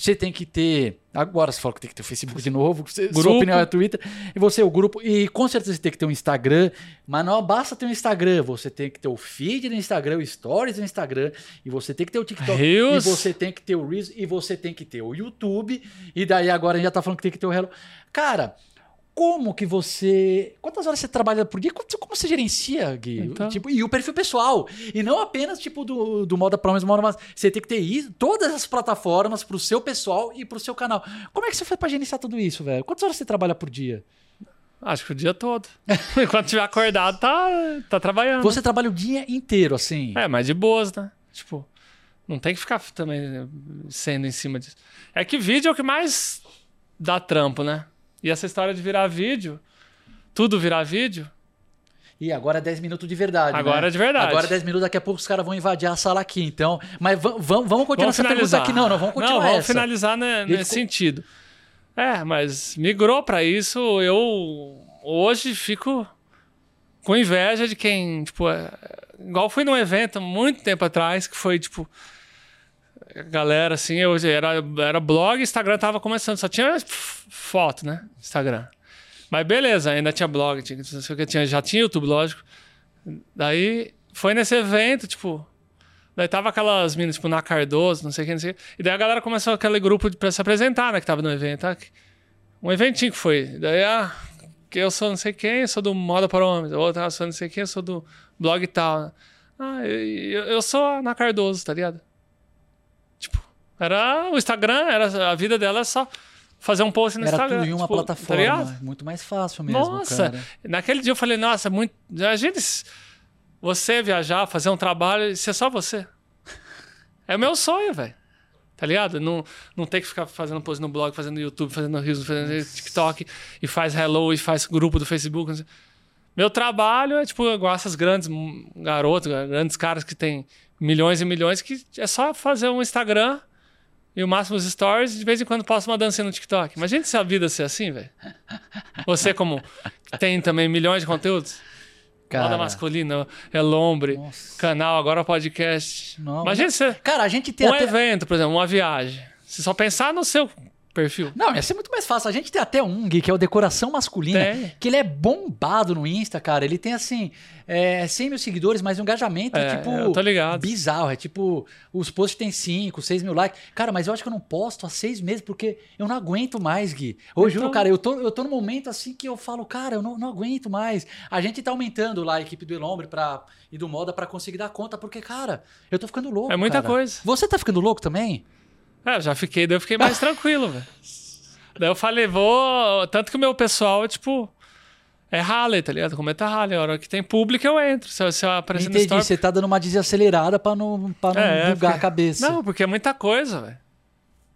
Você tem que ter. Agora você fala que tem que ter o Facebook de novo. Você, sua Grupo. opinião é Twitter. E você, o grupo. E com certeza você tem que ter um Instagram. Mas não basta ter um Instagram. Você tem que ter o feed do Instagram, o Stories do Instagram. E você tem que ter o TikTok. Reels. E você tem que ter o Reels. E você tem que ter o YouTube. E daí agora a gente já tá falando que tem que ter o Hello. Cara. Como que você. Quantas horas você trabalha por dia? Como, você gerencia, Gui? Então. Tipo, e o perfil pessoal. E não apenas, tipo, do, do Moda Promise, Moda Mas. Você tem que ter isso, todas as plataformas pro seu pessoal e pro seu canal. Como é que você foi pra gerenciar tudo isso, velho? Quantas horas você trabalha por dia? Acho que o dia todo. Enquanto tiver acordado, tá, tá trabalhando. Você trabalha o dia inteiro, assim. É, mas de boas, né? Tipo, não tem que ficar também sendo em cima disso. É que vídeo é o que mais dá trampo, né? E essa história de virar vídeo, tudo virar vídeo, E agora é 10 minutos de verdade. Agora né? é de verdade. Agora é 10 minutos, daqui a pouco os caras vão invadir a sala aqui. Então. Mas va- vamos, vamos continuar vamos essa finalizar. aqui. Não, não, vamos continuar Não, vamos essa. finalizar né, nesse co- sentido. É, mas migrou pra isso, eu hoje fico com inveja de quem, tipo, é, igual fui num evento muito tempo atrás que foi tipo galera assim, eu era era blog, Instagram tava começando, só tinha foto, né? Instagram. Mas beleza, ainda tinha blog, tinha, não sei o que, tinha, já tinha YouTube, lógico. Daí foi nesse evento, tipo, Daí tava aquelas minas, tipo, na Cardoso, não sei quem, não sei o quê. E daí a galera começou aquele grupo de- pra se apresentar, né? Que tava no evento. tá? Um eventinho que foi. Daí, ah, que eu sou não sei quem, sou do Moda para Homens. Outra, eu sou não sei quem, sou do blog tal. Ah, eu, eu, eu sou a Ana Cardoso, tá ligado? Tipo, era o Instagram, era, a vida dela é só fazer um post no Era Instagram. tudo em uma tipo, Tá plataforma. ligado? muito mais fácil mesmo. Nossa, cara. naquele dia eu falei, nossa, muito. Imagina você viajar, fazer um trabalho e ser só você. É o meu sonho, velho. Tá ligado? Não, não ter que ficar fazendo post no blog, fazendo YouTube, fazendo Reels, fazendo TikTok e faz hello e faz grupo do Facebook. Meu trabalho é tipo igual essas grandes garotos, grandes caras que tem milhões e milhões, que é só fazer um Instagram E o máximo os stories, de vez em quando posto uma dancinha no TikTok. Imagina se a vida ser assim, velho. Você, como tem também milhões de conteúdos. Cara, Moda masculina, é lombre, Nossa. canal, agora podcast. Não, Imagina você. Cara, a gente tem Um até... evento, por exemplo, uma viagem. Você só pensar no seu perfil. Não, ia ser muito mais fácil. A gente tem até um, Gui, que é o Decoração Masculina, Tem. que ele é bombado no Insta, cara. Ele tem, assim, é, 100 mil seguidores, mas um engajamento, É, tipo, eu tô ligado. bizarro. É tipo, os posts têm 5, 6 mil likes. Cara, mas eu acho que eu não posto há seis meses, porque eu não aguento mais, Gui. Eu juro, Então- cara, eu tô, eu tô num momento, assim, que eu falo, cara, eu não, não aguento mais. A gente tá aumentando lá a equipe do Elombre pra, e do Moda pra conseguir dar conta, porque, cara, eu tô ficando louco, É muita cara. coisa. Você tá ficando louco também? É, eu já fiquei, daí eu fiquei mais tranquilo, velho. Daí eu falei, vou. Tanto que o meu pessoal, tipo. É Harley, tá ligado? Comenta Harley. A hora que tem público, eu entro. Se eu, se eu aparecer Entendi, story. você tá dando uma desacelerada pra não, pra não É, bugar porque- a cabeça. Não, porque é muita coisa, velho.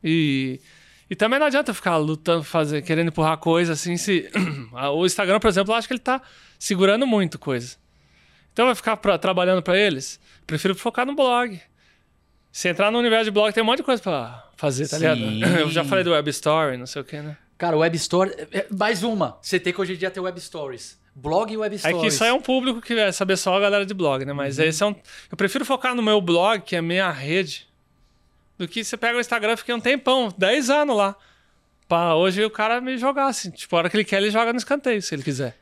E, e também não adianta ficar lutando, fazer, querendo empurrar coisa assim. Se, o Instagram, por exemplo, eu acho que ele tá segurando muito coisa. Então vai ficar pra- trabalhando pra eles. Prefiro focar no blog. Se entrar no universo de blog, tem um monte de coisa pra fazer, tá ligado? Eu já falei do Web Story, não sei o que, né? Cara, Web Store. é, Mais uma. Você tem que hoje em dia ter Web Stories. Blog e Web É Stories. que isso aí é um público que vai saber só a galera de blog, né? Mas Uhum. esse é um. Eu prefiro focar no meu blog, que é minha rede, do que você pega o Instagram e fica um tempão, 10 anos lá. Pra hoje o cara me jogar, assim. Tipo, a hora que ele quer, ele joga no escanteio, se ele quiser.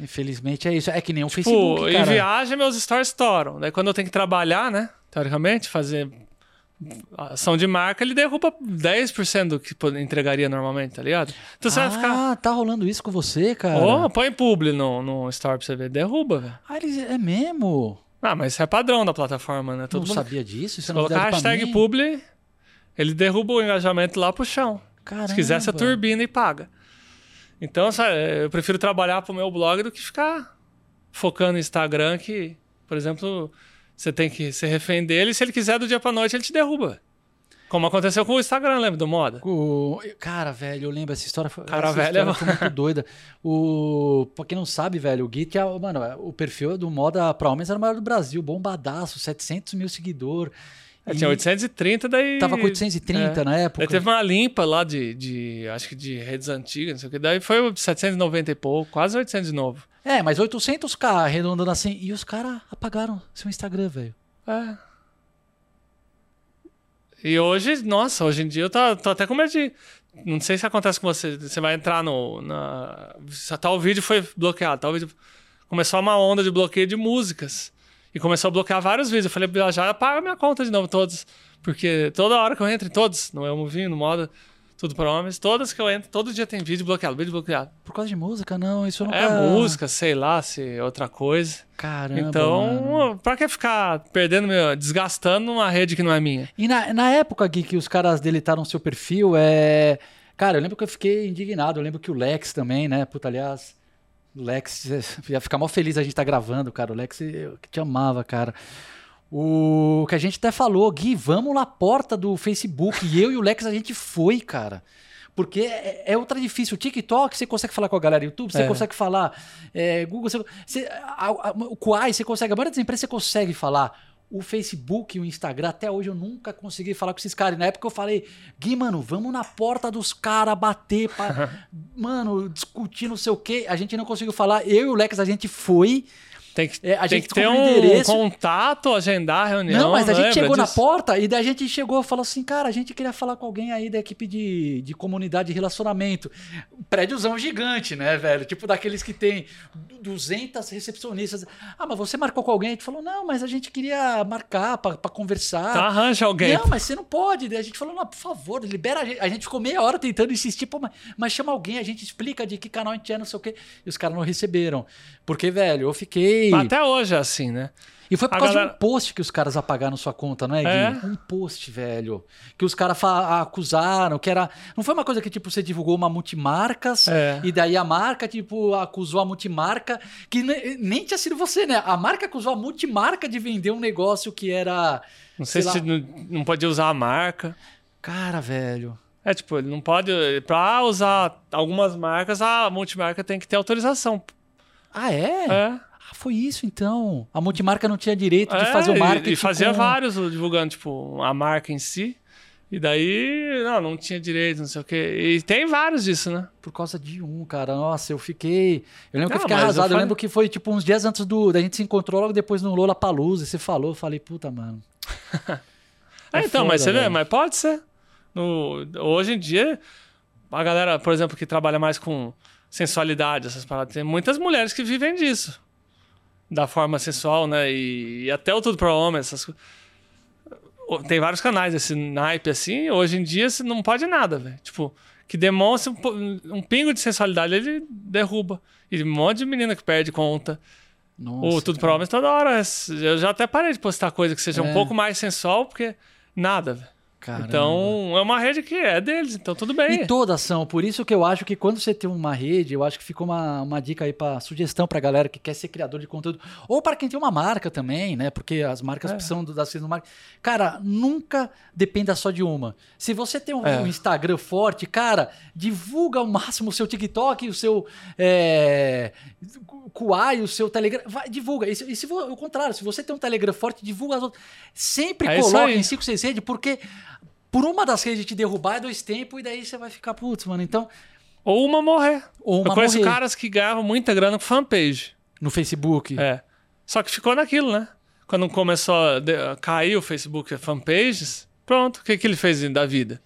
Infelizmente é isso. É que nem o Tipo, Facebook, em cara. viagem, meus stories estouram. Daí quando eu tenho que trabalhar, né? Teoricamente, fazer ação de marca, ele derruba 10% do que entregaria normalmente, tá ligado? Então você ah, vai ficar. tá rolando isso com você, cara. Ô, põe publi no, no story pra você ver. Derruba, velho. Ah, eles... é mesmo? Ah, mas isso é padrão da plataforma, né? Todo não mundo sabia disso? É colocar novidade pra hashtag publi, ele derruba o engajamento lá pro chão. Caramba. Se quiser, você turbina e paga. Então, sabe, eu prefiro trabalhar pro meu blog do que ficar focando no Instagram, que, por exemplo, você tem que ser refém dele. Se ele quiser do dia pra noite, ele te derruba. Como aconteceu com o Instagram, lembra do moda? O... Cara, velho, eu lembro essa história. Foi... Cara, essa velho, história é- foi muito doida. O... Pra quem não sabe, velho, o Gui, que é, o- mano, o perfil do Moda pra Homens era o maior do Brasil, bombadaço, 700 mil seguidores. É, tinha 830, daí. Tava com 830 É. na época. Daí teve uma limpa lá de, de, acho que de redes antigas, não sei o que. Daí foi 790 e pouco, quase 800 de novo. É, mas 800k arredondando assim. E os caras apagaram seu Instagram, velho. É. E hoje, nossa, hoje em dia eu tô, tô até com medo de. Não sei se acontece com você. Você vai entrar no. Na, tal vídeo foi bloqueado, tal vídeo. Começou uma onda de bloqueio de músicas. E começou a bloquear vários vídeos. Eu falei, "Ah, já apaga minha conta de novo, todos. Porque toda hora que eu entro em todos, no Eu Movinho, no Moda, tudo para homens, todas que eu entro, todo dia tem vídeo bloqueado, vídeo bloqueado. Por causa de música? Não, isso eu nunca... É música, sei lá, se é outra coisa. Caramba, mano. Então, pra que ficar perdendo, meu, desgastando uma rede que não é minha? E na, na época, Gui, que os caras deletaram seu perfil, é... Cara, eu lembro que eu fiquei indignado. Eu lembro que o Lex também, né? Puta, aliás... Lex ia ficar mal feliz a gente tá gravando, cara. O Lex, eu te amava, cara. O que a gente até falou, Gui, vamos na porta do Facebook. E eu e o Lex a gente foi, cara. Porque é, é outra difícil. O TikTok, você consegue falar com a galera. YouTube, você É. consegue falar. é, Google, você, você, a- a- o Quai, você consegue. A maioria das empresas você consegue falar. O Facebook e o Instagram, até hoje eu nunca consegui falar com esses caras. E na época eu falei, Gui, mano, vamos na porta dos caras bater, pra, mano, discutir não sei o quê. A gente não conseguiu falar. Eu e o Lex, a gente foi. Tem que, É, a tem gente que ter um contato, agendar a reunião. Não, mas a gente lembra chegou na disso? porta e daí a gente chegou e falou assim, cara, a gente queria falar com alguém aí da equipe de, de comunidade e relacionamento. Prédiozão gigante, né, velho? Tipo daqueles que tem 200 recepcionistas. Ah, mas você marcou com alguém? A gente falou, não, mas a gente queria marcar pra, pra conversar. Tá, arranja alguém. Não, mas você não pode. Daí a gente falou, não, por favor, libera a gente. A gente ficou meia hora tentando insistir, pô, mas, mas chama alguém, a gente explica de que canal a gente é, não sei o quê. E os caras não receberam. Porque, velho, eu fiquei. Até hoje é assim, né? E foi por A causa galera- de um post que os caras apagaram sua conta, não é, Gui? É. Um post, velho. Que os caras acusaram, que era. Não foi uma coisa que, tipo, você divulgou uma multimarcas É. e daí a marca, tipo, acusou a multimarca, que ne- nem tinha sido você, né? A marca acusou a multimarca de vender um negócio que era. Não sei, Sei se lá. não, pode usar a marca. Cara, velho. É tipo, ele não pode. Pra usar algumas marcas, a multimarca tem que ter autorização. Ah, é? É. Foi isso então. A multimarca não tinha direito de É, fazer o marketing. E fazia com- vários divulgando, tipo, a marca em si. E daí, não, não tinha direito, não sei o quê. E tem vários disso, né? Por causa de um, cara. Nossa, eu fiquei. Eu lembro que eu Não, fiquei mas eu arrasado. Eu, falei- lembro que foi tipo uns dias antes do. Da gente se encontrou logo depois no Lola Palusa. Você falou, eu falei, puta, mano. É, É então, mas foda, você vê, velho. mas pode ser. No, hoje em dia, a galera, por exemplo, que trabalha mais com sensualidade, essas paradas, tem muitas mulheres que vivem disso. Da forma sensual, né? E, e até o Tudo para Homem, essas coisas. Tem vários canais desse naipe assim. Hoje em dia você não pode nada, velho. Tipo, que demonstra um, um pingo de sensualidade, ele derruba. E um monte de menina que perde conta. Nossa. O Tudo para Homens toda hora. Eu já até parei de postar coisa que seja É. um pouco mais sensual, porque nada, velho. Caramba. Então, é uma rede que é deles, então tudo bem. E todas são, por isso que eu acho que quando você tem uma rede, eu acho que ficou uma, uma dica aí para sugestão pra galera que quer ser criador de conteúdo, ou para quem tem uma marca também, né? Porque as marcas É. precisam do- das do marca. Cara, nunca dependa só de uma. Se você tem um, É. um Instagram forte, cara, divulga ao máximo o seu TikTok, o seu é, Kuai, o seu Telegram, vai, divulga. E se, e se o contrário, se você tem um Telegram forte, divulga as outras. Sempre É coloque em 5, 6 redes, porque por uma das redes te derrubar é dois tempos e daí você vai ficar, putz, mano. Então, Ou uma morrer. ou uma Eu conheço morrer caras que ganhavam muita grana com fanpage. no Facebook. É. Só que ficou naquilo, né? Quando começou a cair o Facebook fanpages, pronto, o que, que ele fez da vida?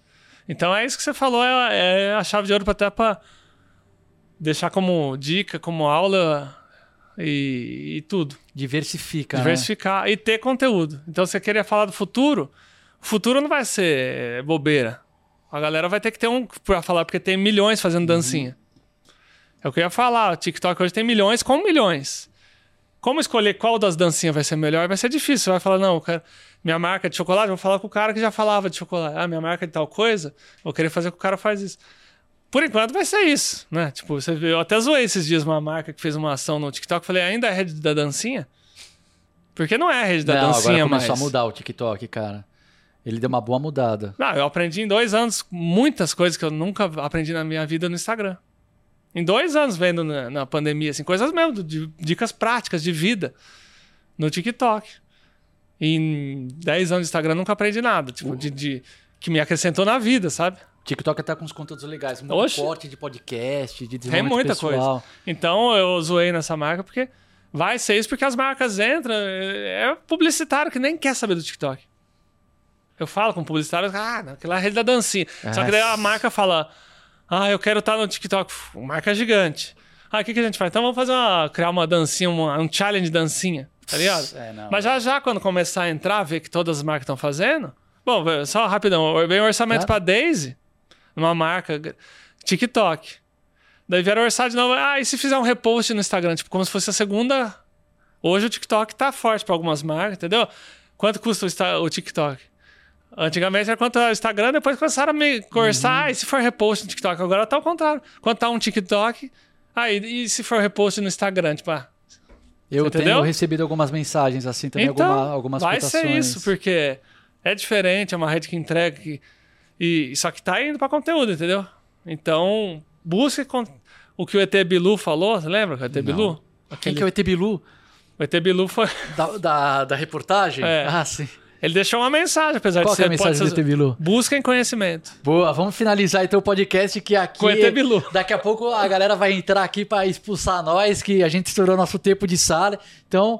Então é isso que você falou, é, é a chave de ouro até pra deixar como dica, como aula e, e tudo. Diversifica. né? Diversificar e ter conteúdo. Então, você queria falar do futuro, o futuro não vai ser bobeira. A galera vai ter que ter um pra falar, porque tem milhões fazendo dancinha. É o que eu ia falar. O TikTok hoje tem milhões com milhões. Como escolher qual das dancinhas vai ser melhor? Vai ser difícil. Você vai falar, não, quero- minha marca é de chocolate, vou falar com o cara que já falava de chocolate. Ah, minha marca é de tal coisa, vou querer fazer com que o cara faz isso. Por enquanto vai ser isso, né? Tipo, você viu, eu até zoei esses dias uma marca que fez uma ação no TikTok. Falei, ainda é a rede da dancinha? Porque não é a rede da Não, dancinha agora mais. começou a mudar o TikTok, cara. Ele deu uma boa mudada. Não, eu aprendi em dois anos muitas coisas que eu nunca aprendi na minha vida no Instagram. Em dois anos vendo na, na pandemia, assim, coisas mesmo, de, dicas práticas de vida no TikTok. E em 10 anos de Instagram nunca aprendi nada, tipo, de, de- que me acrescentou na vida, sabe? TikTok tá com uns conteúdos legais. Muito Oxe. corte de podcast, de Tem muita pessoal. coisa. Então eu zoei nessa marca porque vai ser isso porque as marcas entram. É é publicitário que nem quer saber do TikTok. Eu falo com publicitário, ah, não, aquela é a rede da dancinha. Só que daí a marca fala, ah, eu quero estar no TikTok. Uf, Marca gigante. Ah, o que, que a gente faz? Então vamos fazer uma, criar uma dancinha, uma- um challenge dancinha, tá ligado? É, não. Mas já já, quando começar a entrar, ver que todas as marcas estão fazendo. Bom, só rapidão. Veio um orçamento Claro. pra Daisy, numa marca TikTok. Daí vieram orçar de novo. Ah, e se fizer um repost no Instagram? Tipo, como se fosse a segunda. Hoje o TikTok tá forte pra algumas marcas, entendeu? Quanto custa o TikTok? Antigamente era quanto era o Instagram, depois começaram a me conversar. Ah, e se for repost no TikTok? Agora tá ao contrário. Quanto tá um TikTok? Ah, e, e se for repost no Instagram? Tipo, ah, Eu tenho entendeu? recebido algumas mensagens assim também, então, alguma, algumas vai cotações. ser isso, porque é diferente, é uma rede que entrega, que, e só que tá indo pra conteúdo, entendeu? Então, busque con- o que o ET Bilu falou, você lembra o ET Bilu? Quem Aquele- que é o ET Bilu? O ET Bilu foi... Da, da, da reportagem? É. Ah, sim. Ele deixou uma mensagem, apesar Qual de que é ser... a mensagem do ser- ET Bilu? Busquem conhecimento. Boa, vamos finalizar então o podcast que aqui. Com ET Bilu. Daqui a pouco a galera vai entrar aqui para expulsar nós, que a gente estourou nosso tempo de sala. Então,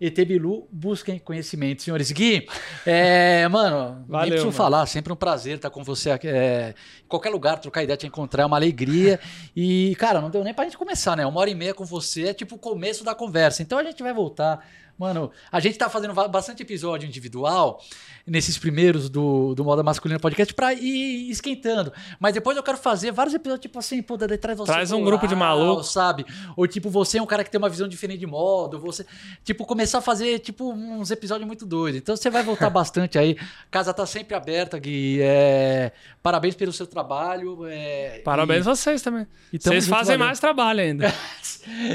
ET Bilu, busquem conhecimento, senhores. Gui, é, mano, nem Valeu, preciso mano. falar, sempre um prazer estar com você aqui. é, em qualquer lugar, trocar ideia, te encontrar, é uma alegria. E, cara, não deu nem pra gente começar, né? Uma hora e meia com você é tipo o começo da conversa. Então a gente vai voltar. Mano, a gente tá fazendo bastante episódio individual nesses primeiros do, do Moda Masculina Podcast pra ir esquentando. Mas depois eu quero fazer vários episódios, tipo assim, pô, daí traz você. Traz um pro grupo de Uau, malucos. sabe? Ou tipo, você é um cara que tem uma visão diferente de moda, você. Tipo, começar a fazer, tipo, uns episódios muito doidos. Então você vai voltar bastante aí. Casa tá sempre aberta, Gui. É, Parabéns pelo seu trabalho. é, Parabéns vocês também. e tamo Vocês junto, fazem valeu. mais trabalho ainda.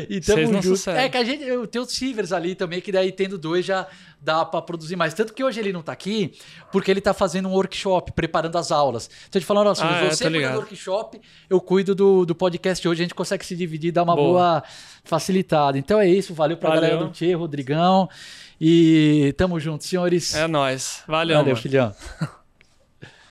E tamo Vocês não junto. É que a gente, eu tenho os Silvers ali também, que daí tendo dois já dá pra produzir mais. Tanto que hoje ele não tá aqui, porque ele tá fazendo um workshop, preparando as aulas. Então a gente falando, ó, Silvio, Ah, é, você cuida do workshop, eu cuido do, do podcast hoje, a gente consegue se dividir, dar uma boa, Boa. facilitada. Então é isso, valeu pra Valeu. galera do Tchê, Rodrigão. E tamo junto, senhores. É nóis. Valeu, valeu mano. filhão.